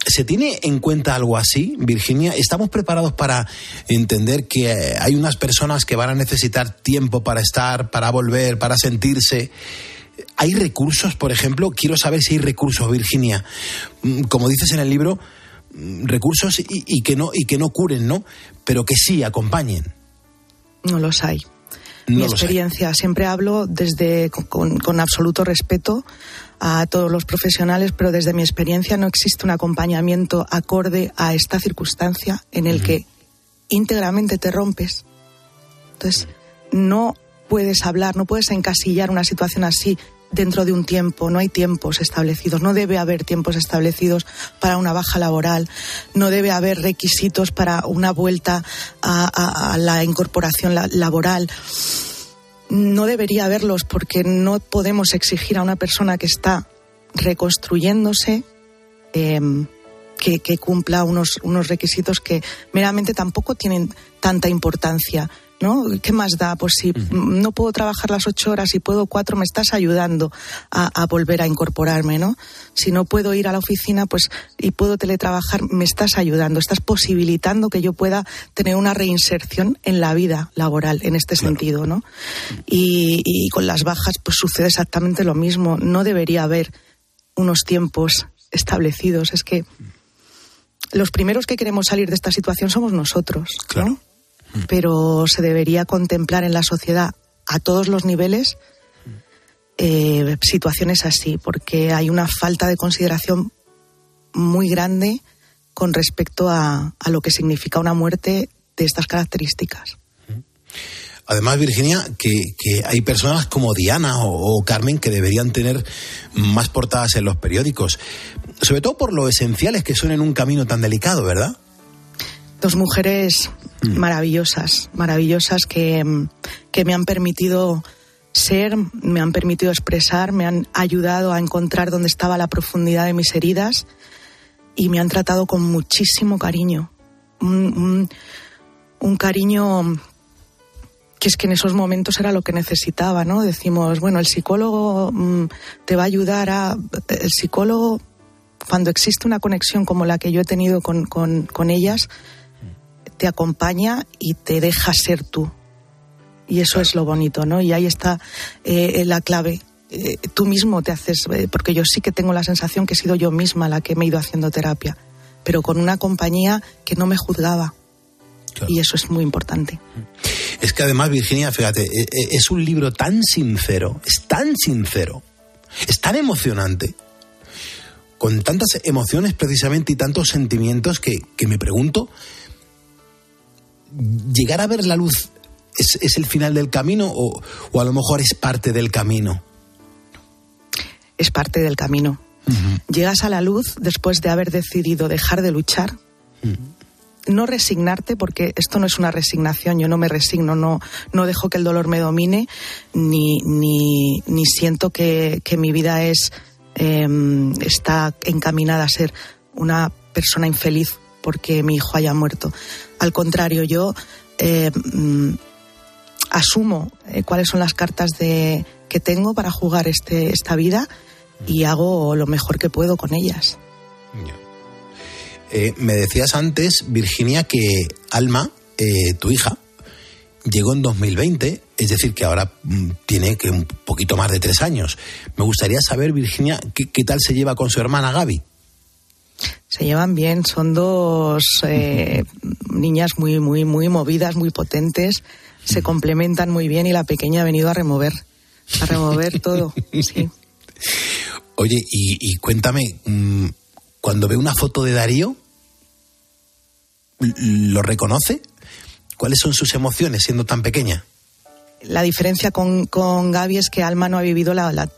¿se tiene en cuenta algo así, Virginia? ¿Estamos preparados para entender que eh, hay unas personas que van a necesitar tiempo para estar, para volver, para sentirse? ¿Hay recursos, por ejemplo? Quiero saber si hay recursos, Virginia. Mm, como dices en el libro, mm, recursos y, que, no, y que no curen, ¿no? Pero que sí acompañen. No los hay. Mi experiencia, siempre hablo desde con, con absoluto respeto a todos los profesionales, pero desde mi experiencia no existe un acompañamiento acorde a esta circunstancia en el que íntegramente te rompes. Entonces, no puedes hablar, no puedes encasillar una situación así dentro de un tiempo, no hay tiempos establecidos, no debe haber tiempos establecidos para una baja laboral, no debe haber requisitos para una vuelta a, la incorporación laboral. No debería haberlos porque no podemos exigir a una persona que está reconstruyéndose em, que, que, cumpla unos, unos requisitos que meramente tampoco tienen tanta importancia. ¿No? ¿Qué más da? Pues si no puedo trabajar las ocho horas y puedo cuatro, me estás ayudando a, volver a incorporarme, ¿no? Si no puedo ir a la oficina, pues y puedo teletrabajar, me estás ayudando, estás posibilitando que yo pueda tener una reinserción en la vida laboral en este sentido, ¿no? Y, y con las bajas, pues sucede exactamente lo mismo. No debería haber unos tiempos establecidos. Es que los primeros que queremos salir de esta situación somos nosotros. Claro pero se debería contemplar en la sociedad a todos los niveles eh, situaciones así, porque hay una falta de consideración muy grande con respecto a, lo que significa una muerte de estas características. Además, Virginia, que, hay personas como Diana o, Carmen que deberían tener más portadas en los periódicos, sobre todo por lo esenciales que son en un camino tan delicado, ¿verdad? Dos mujeres mm. maravillosas, maravillosas que, me han permitido ser, me han permitido expresar, me han ayudado a encontrar dónde estaba la profundidad de mis heridas y me han tratado con muchísimo cariño. Un, cariño que es que en esos momentos era lo que necesitaba, ¿no? Decimos, bueno, el psicólogo mm, te va a ayudar a... El psicólogo, cuando existe una conexión como la que yo he tenido con, con ellas, te acompaña y te deja ser tú. Y eso es lo bonito, ¿no? Y ahí está eh, la clave. Eh, tú mismo te haces, eh, porque yo sí que tengo la sensación que he sido yo misma la que me he ido haciendo terapia, pero con una compañía que no me juzgaba. Y eso es muy importante. Es que además, Virginia, fíjate, es un libro tan sincero, es tan sincero, es tan emocionante, con tantas emociones precisamente y tantos sentimientos que, que me pregunto llegar a ver la luz es, el final del camino o, a lo mejor es parte del camino? Es parte del camino. Llegas a la luz después de haber decidido dejar de luchar. No resignarte, porque esto no es una resignación, yo no me resigno, no, no dejo que el dolor me domine, ni, ni, ni siento que, mi vida es, em, está encaminada a ser una persona infeliz porque mi hijo haya muerto. Al contrario, yo eh, mm, asumo eh, cuáles son las cartas de, que tengo para jugar este, esta vida y hago lo mejor que puedo con ellas. Eh, me decías antes, Virginia, que Alma, tu hija, llegó en 2020, es decir, que ahora mm, tiene que un poquito más de tres años. Me gustaría saber, Virginia, qué tal se lleva con su hermana Gaby. Se llevan bien, son dos eh, niñas muy, muy, muy movidas, muy potentes, se complementan muy bien y la pequeña ha venido a remover, a remover todo, sí. Oye, y, cuéntame, mm, cuando ve una foto de Darío, ¿lo reconoce? ¿Cuáles son sus emociones siendo tan pequeña? La diferencia con, con Gaby es que Alma no ha vivido la, la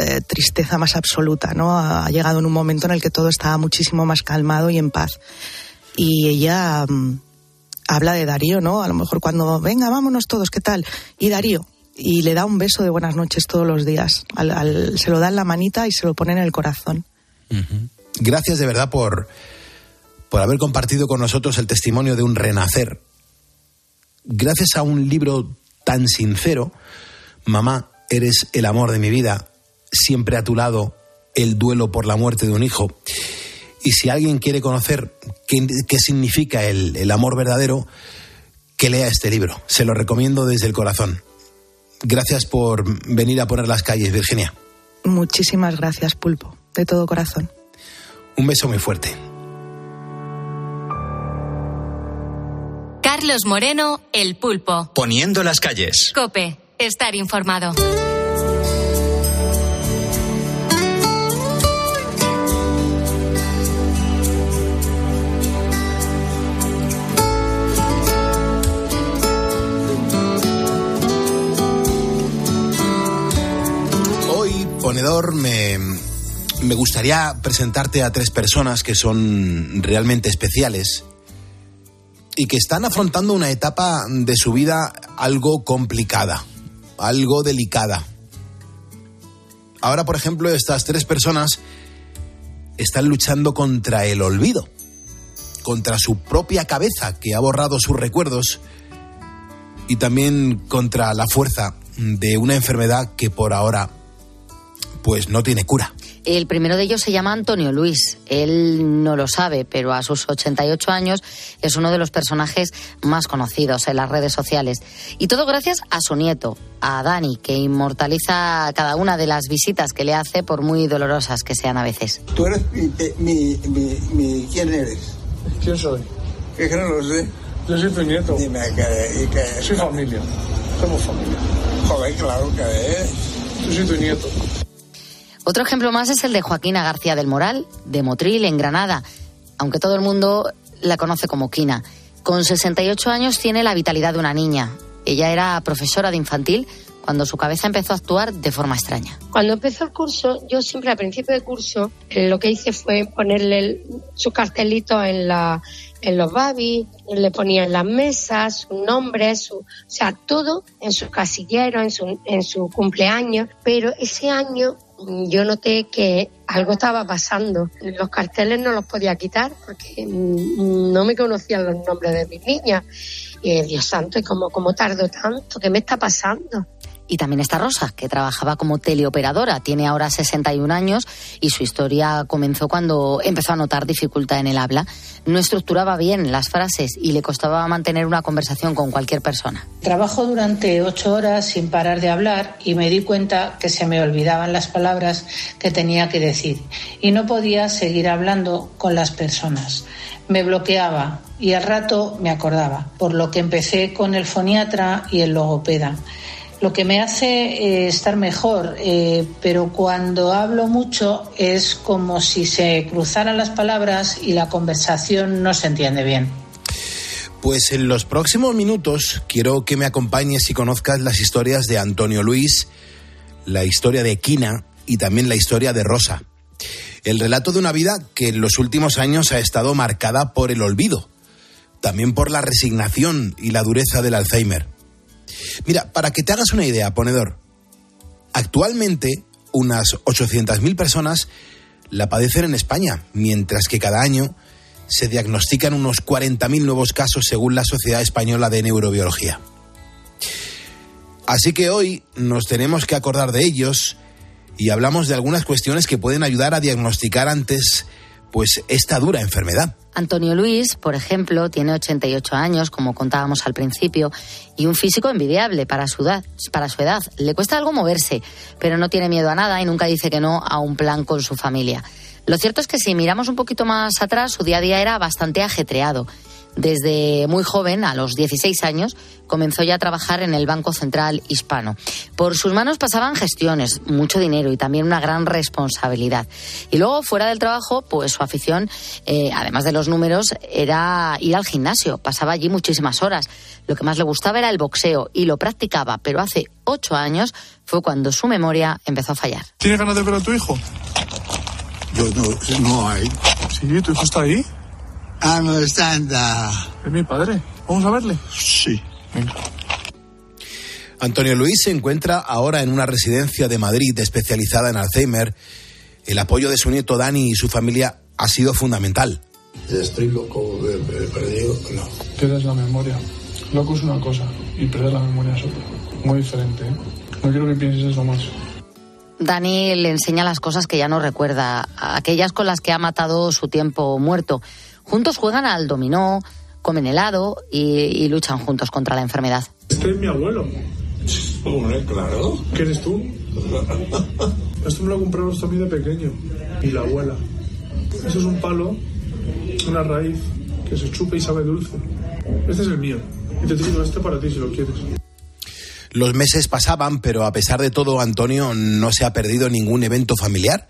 eh, tristeza más absoluta, ¿no? Ha, llegado en un momento en el que todo estaba muchísimo más calmado y en paz. Y ella mm, habla de Darío, ¿no? A lo mejor cuando, venga, vámonos todos, ¿qué tal? Y Darío, y le da un beso de buenas noches todos los días. se lo da en la manita y se lo pone en el corazón. Gracias de verdad por, por haber compartido con nosotros el testimonio de un renacer. Gracias a un libro tan sincero, mamá, eres el amor de mi vida, siempre a tu lado el duelo por la muerte de un hijo. Y si alguien quiere conocer qué, significa el, amor verdadero, que lea este libro. Se lo recomiendo desde el corazón. Gracias por venir a poner las calles, Virginia. Muchísimas gracias, Pulpo, de todo corazón. Un beso muy fuerte. Carlos Moreno, El Pulpo. Poniendo las calles. Cope, estar informado. Me, me gustaría presentarte a tres personas que son realmente especiales y que están afrontando una etapa de su vida algo complicada, algo delicada. Ahora, por ejemplo, estas tres personas están luchando contra el olvido, contra su propia cabeza que ha borrado sus recuerdos y también contra la fuerza de una enfermedad que por ahora pues no tiene cura. El primero de ellos se llama Antonio Luis. Él no lo sabe, pero a sus 88 años es uno de los personajes más conocidos en las redes sociales. Y todo gracias a su nieto, a Dani, que inmortaliza cada una de las visitas que le hace, por muy dolorosas que sean a veces. Tú eres mi, mi, mi, mi- ¿Quién eres? ¿Quién soy? Es que no lo sé. Yo soy tu nieto. Dime que Soy familia. Somos familia. Joder, claro que es. Yo soy tu nieto. Otro ejemplo más es el de Joaquina García del Moral, de Motril, en Granada, aunque todo el mundo la conoce como Quina. Con 68 años tiene la vitalidad de una niña. Ella era profesora de infantil cuando su cabeza empezó a actuar de forma extraña. Cuando empezó el curso, yo siempre al principio del curso eh, lo que hice fue ponerle el- su cartelito en, la, en los babis, le ponía en las mesas su nombre, su, o sea, todo en su casillero, en su, en su cumpleaños. Pero ese año yo noté que algo estaba pasando. Los carteles no los podía quitar porque mm, no me conocían los nombres de mis niñas. Y Dios santo, ¿y cómo, cómo tardo tanto? ¿Qué me está pasando? Y también está Rosa, que trabajaba como teleoperadora. Tiene ahora 61 años y su historia comenzó cuando empezó a notar dificultad en el habla. No estructuraba bien las frases y le costaba mantener una conversación con cualquier persona. Trabajo durante ocho horas sin parar de hablar y me di cuenta que se me olvidaban las palabras que tenía que decir y no podía seguir hablando con las personas. Me bloqueaba y al rato me acordaba, por lo que empecé con el foniatra y el logopeda. Lo que me hace eh, estar mejor, eh, pero cuando hablo mucho es como si se cruzaran las palabras y la conversación no se entiende bien. Pues en los próximos minutos quiero que me acompañes y conozcas las historias de Antonio Luis, la historia de Quina y también la historia de Rosa. El relato de una vida que en los últimos años ha estado marcada por el olvido, también por la resignación y la dureza del Alzheimer. Mira, para que te hagas una idea, ponedor, actualmente unas 800.000 personas la padecen en España, mientras que cada año se diagnostican unos 40.000 nuevos casos según la Sociedad Española de Neurobiología. Así que hoy nos tenemos que acordar de ellos y hablamos de algunas cuestiones que pueden ayudar a diagnosticar antes pues esta dura enfermedad. Antonio Luis, por ejemplo, tiene 88 años, como contábamos al principio, y un físico envidiable para su edad. Para su edad. Le cuesta algo moverse, pero no tiene miedo a nada y nunca dice que no a un plan con su familia. Lo cierto es que si miramos un poquito más atrás, su día a día era bastante ajetreado. Desde muy joven, a los 16 años, comenzó ya a trabajar en el Banco Central Hispano. Por sus manos pasaban gestiones, mucho dinero y también una gran responsabilidad. Y luego, fuera del trabajo, pues su afición, eh, además de los números, era ir al gimnasio. Pasaba allí muchísimas horas. Lo que más le gustaba era el boxeo y lo practicaba, pero hace ocho años fue cuando su memoria empezó a fallar. ¿Tienes ganas de ver a tu hijo? Yo no, no hay. Sí, tu hijo está ahí. Ah, no está, anda. Es mi padre. ¿Vamos a verle? Sí. Venga. Antonio Luis se encuentra ahora en una residencia de Madrid especializada en Alzheimer. El apoyo de su nieto Dani y su familia ha sido fundamental. Estoy loco, perdido. No. Pierdes la memoria. Loco es una cosa y perder la memoria es otra. Muy diferente, ¿eh? No quiero que pienses eso más. Dani le enseña las cosas que ya no recuerda, aquellas con las que ha matado su tiempo muerto. Juntos juegan al dominó, comen helado y, y luchan juntos contra la enfermedad. Este es mi abuelo. Hombre, claro. ¿Qué eres tú? Esto me lo compramos también de pequeño. Y la abuela. Eso es un palo, una raíz, que se chupa y sabe dulce. Este es el mío. Y te digo este para ti si lo quieres. Los meses pasaban, pero a pesar de todo, Antonio no se ha perdido ningún evento familiar.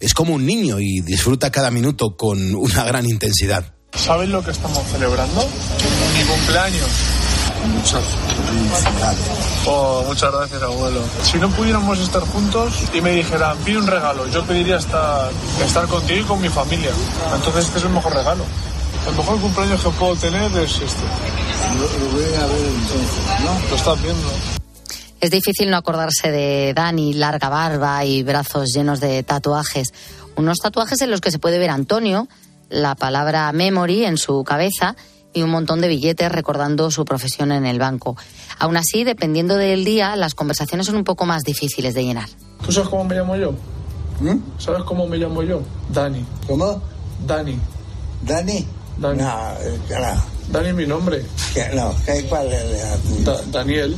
Es como un niño y disfruta cada minuto con una gran intensidad. ¿Sabes lo que estamos celebrando? Mi cumpleaños. Muchas felicidades. Oh, muchas gracias, abuelo. Si no pudiéramos estar juntos y me dijeran, pide un regalo, yo pediría estar, estar contigo y con mi familia. Entonces este es el mejor regalo. El mejor cumpleaños que puedo tener es este. Lo, lo voy a ver entonces, ¿no? Lo estás viendo. Es difícil no acordarse de Dani, larga barba y brazos llenos de tatuajes. Unos tatuajes en los que se puede ver a Antonio, la palabra memory en su cabeza y un montón de billetes recordando su profesión en el banco. Aún así, dependiendo del día, las conversaciones son un poco más difíciles de llenar. ¿Tú sabes cómo me llamo yo? ¿Sabes cómo me llamo yo? Dani. ¿Cómo? Dani. ¿Dani? Dani. No, no. Dani es mi nombre. ¿Qué? No, ¿qué, ¿cuál es? Da- Daniel.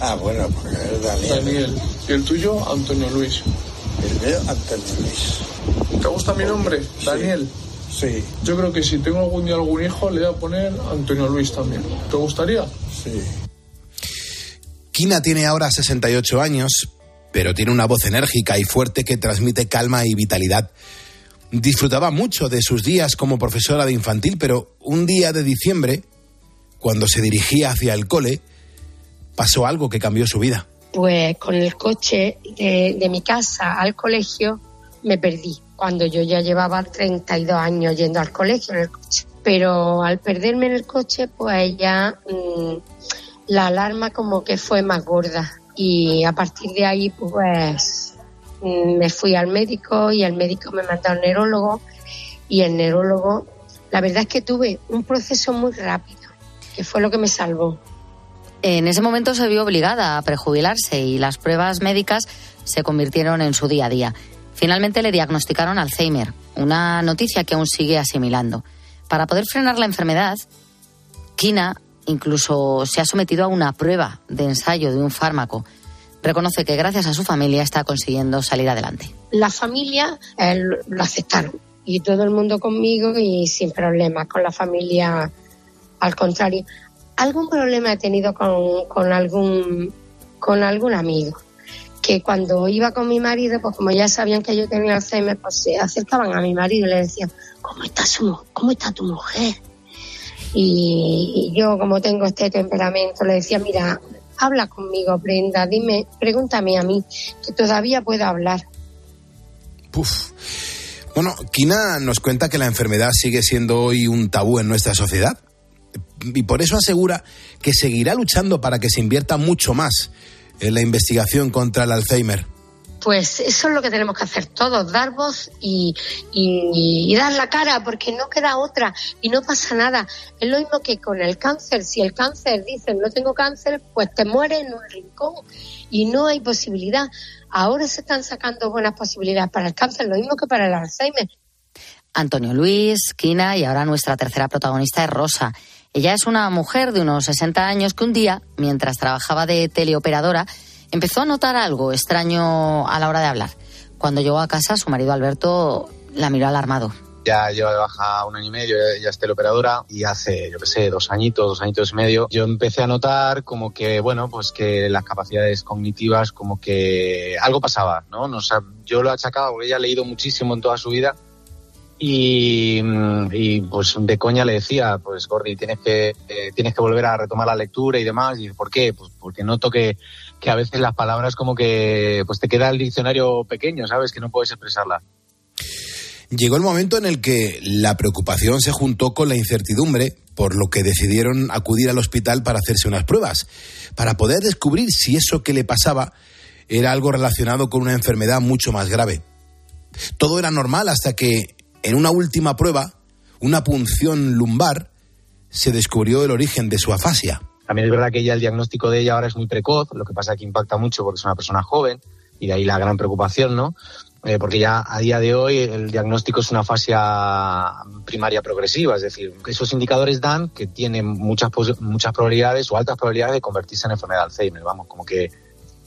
Ah, bueno, porque es Daniel. Daniel. ¿Y el tuyo? Antonio Luis. El mío, Antonio Luis. ¿Te gusta mi nombre? Daniel. Sí. Yo creo que si tengo algún día algún hijo, le voy a poner Antonio Luis también. ¿Te gustaría? Sí. Kina tiene ahora 68 años, pero tiene una voz enérgica y fuerte que transmite calma y vitalidad. Disfrutaba mucho de sus días como profesora de infantil, pero un día de diciembre, cuando se dirigía hacia el cole, pasó algo que cambió su vida. Pues con el coche de, mi casa al colegio me perdí, cuando yo ya llevaba 32 años yendo al colegio en el coche. Pero al perderme en el coche, pues ya mm, la alarma como que fue más gorda. Y a partir de ahí, pues mm, me fui al médico y el médico me mandó al neurólogo. Y el neurólogo, la verdad es que tuve un proceso muy rápido, que fue lo que me salvó. En ese momento se vio obligada a prejubilarse y las pruebas médicas se convirtieron en su día a día. Finalmente le diagnosticaron Alzheimer, una noticia que aún sigue asimilando. Para poder frenar la enfermedad, Kina incluso se ha sometido a una prueba de ensayo de un fármaco. Reconoce que gracias a su familia está consiguiendo salir adelante. la familia eh, lo aceptaron y todo el mundo conmigo y sin problemas con la familia al contrario algún problema he tenido con, algún con algún amigo que cuando iba con mi marido pues como ya sabían que yo tenía Alzheimer pues se acercaban a mi marido y le decían cómo está su cómo está tu mujer y, y yo como tengo este temperamento le decía mira habla conmigo Brenda dime pregúntame a mí que todavía puedo hablar Puf. Bueno, Kina nos cuenta que la enfermedad sigue siendo hoy un tabú en nuestra sociedad y por eso asegura que seguirá luchando para que se invierta mucho más en la investigación contra el Alzheimer. Pues eso es lo que tenemos que hacer todos, dar voz y, y- y dar la cara, porque no queda otra y no pasa nada. Es lo mismo que con el cáncer. Si el cáncer dice no tengo cáncer, pues te mueres en un rincón y no hay posibilidad. Ahora se están sacando buenas posibilidades para el cáncer, lo mismo que para el Alzheimer. Antonio Luis, Kina y ahora nuestra tercera protagonista es Rosa. Ella es una mujer de unos 60 años que un día, mientras trabajaba de teleoperadora, empezó a notar algo extraño a la hora de hablar. Cuando llegó a casa, su marido Alberto la miró alarmado. Ya lleva de baja un año y medio, ya es teleoperadora y hace, yo qué sé, dos añitos, dos añitos y medio, yo empecé a notar como que, bueno, pues que las capacidades cognitivas, como que algo pasaba, ¿no? no o sea, yo lo achacaba porque ella ha leído muchísimo en toda su vida y, mm, y, pues de coña le decía, pues Gordy, tienes que, eh, tienes que volver a retomar la lectura y demás. Y ¿por qué? Pues porque noto que, que a veces las palabras como que pues te queda el diccionario pequeño, ¿sabes? Que no puedes expresarla. Llegó el momento en el que la preocupación se juntó con la incertidumbre, por lo que decidieron acudir al hospital para hacerse unas pruebas, para poder descubrir si eso que le pasaba era algo relacionado con una enfermedad mucho más grave. Todo era normal hasta que, en una última prueba, una punción lumbar, se descubrió el origen de su afasia. También es verdad que ella, el diagnóstico de ella ahora es muy precoz, lo que pasa es que impacta mucho porque es una persona joven y de ahí la gran preocupación, ¿no? eh, porque ya a día de hoy el diagnóstico es una fase primaria progresiva, es decir, esos indicadores dan que tiene muchas, muchas probabilidades o altas probabilidades de convertirse en enfermedad de Alzheimer, vamos, como que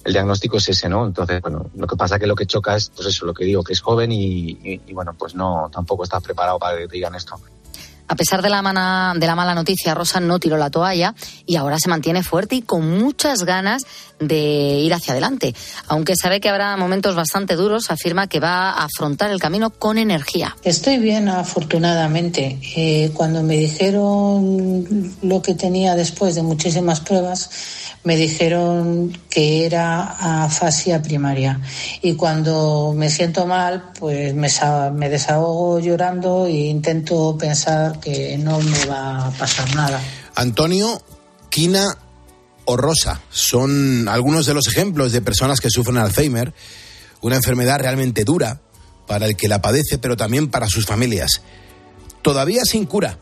el diagnóstico es ese, ¿no? Entonces, bueno, lo que pasa que lo que choca es, pues eso, lo que digo, que es joven y, y bueno, pues no, tampoco estás preparado para que te digan esto. A pesar de la, de la mala noticia, Rosa no tiró la toalla y ahora se mantiene fuerte y con muchas ganas de ir hacia adelante. Aunque sabe que habrá momentos bastante duros, afirma que va a afrontar el camino con energía. Estoy bien, afortunadamente. Eh, cuando me dijeron lo que tenía después de muchísimas pruebas, me dijeron que era afasia primaria. Y cuando me siento mal, pues me, desahogo llorando e intento pensar que no me va a pasar nada. Antonio, Quina o Rosa son algunos de los ejemplos de personas que sufren Alzheimer, una enfermedad realmente dura para el que la padece, pero también para sus familias. Todavía sin cura,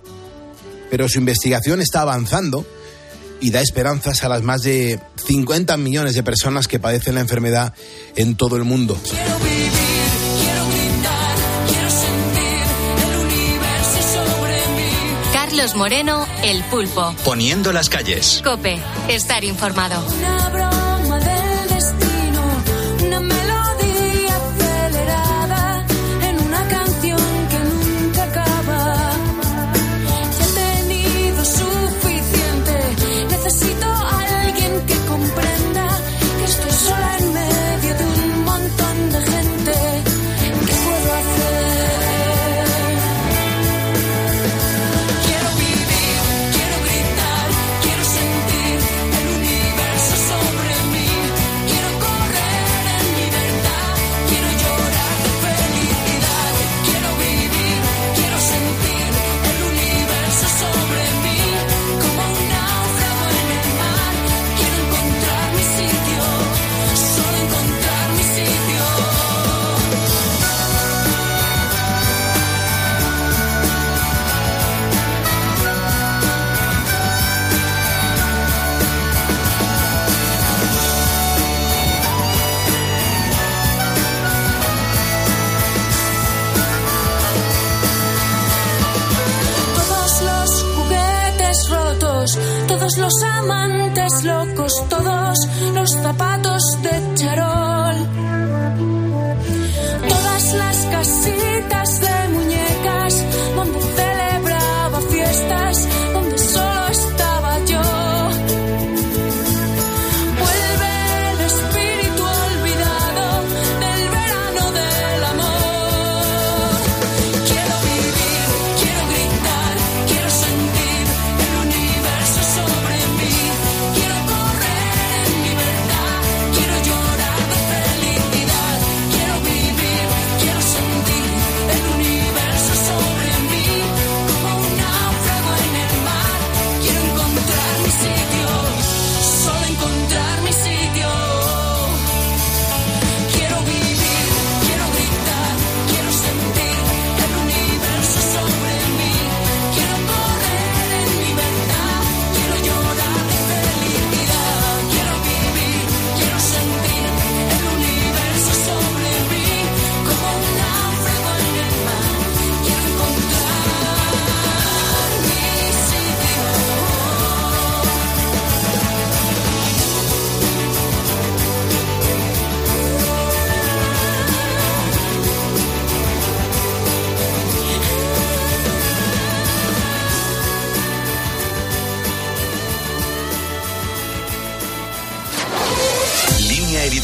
pero su investigación está avanzando y da esperanzas a las más de 50 millones de personas que padecen la enfermedad en todo el mundo. Carlos Moreno, El Pulpo. Poniendo las calles. Cope, estar informado.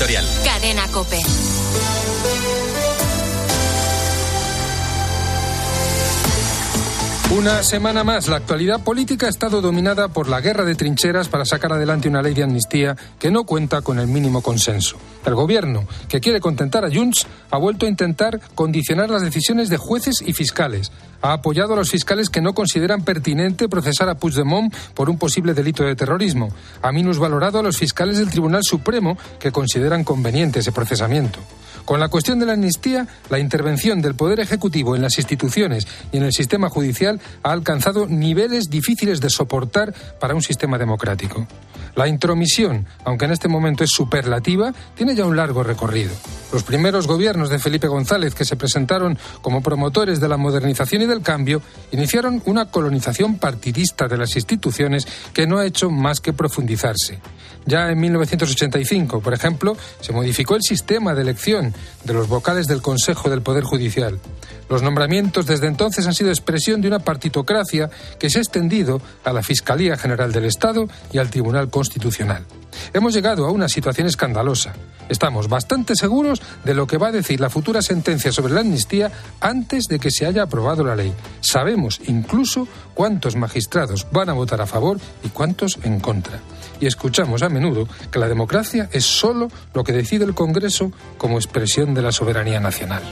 Editorial. Cadena Cope. Una semana más, la actualidad política ha estado dominada por la guerra de trincheras para sacar adelante una ley de amnistía que no cuenta con el mínimo consenso. El gobierno, que quiere contentar a Junts, ha vuelto a intentar condicionar las decisiones de jueces y fiscales. Ha apoyado a los fiscales que no consideran pertinente procesar a Puigdemont por un posible delito de terrorismo. Ha minusvalorado a los fiscales del Tribunal Supremo que consideran conveniente ese procesamiento. Con la cuestión de la amnistía, la intervención del Poder Ejecutivo en las instituciones y en el sistema judicial ha alcanzado niveles difíciles de soportar para un sistema democrático. La intromisión, aunque en este momento es superlativa, tiene ya un largo recorrido. Los primeros gobiernos de Felipe González, que se presentaron como promotores de la modernización y del cambio, iniciaron una colonización partidista de las instituciones que no ha hecho más que profundizarse. Ya en 1985, por ejemplo, se modificó el sistema de elección de los vocales del Consejo del Poder Judicial. Los nombramientos desde entonces han sido expresión de una partitocracia que se ha extendido a la Fiscalía General del Estado y al Tribunal Constitucional. Hemos llegado a una situación escandalosa. Estamos bastante seguros de lo que va a decir la futura sentencia sobre la amnistía antes de que se haya aprobado la ley. Sabemos incluso cuántos magistrados van a votar a favor y cuántos en contra. Y escuchamos a menudo que la democracia es solo lo que decide el Congreso como expresión de la soberanía nacional.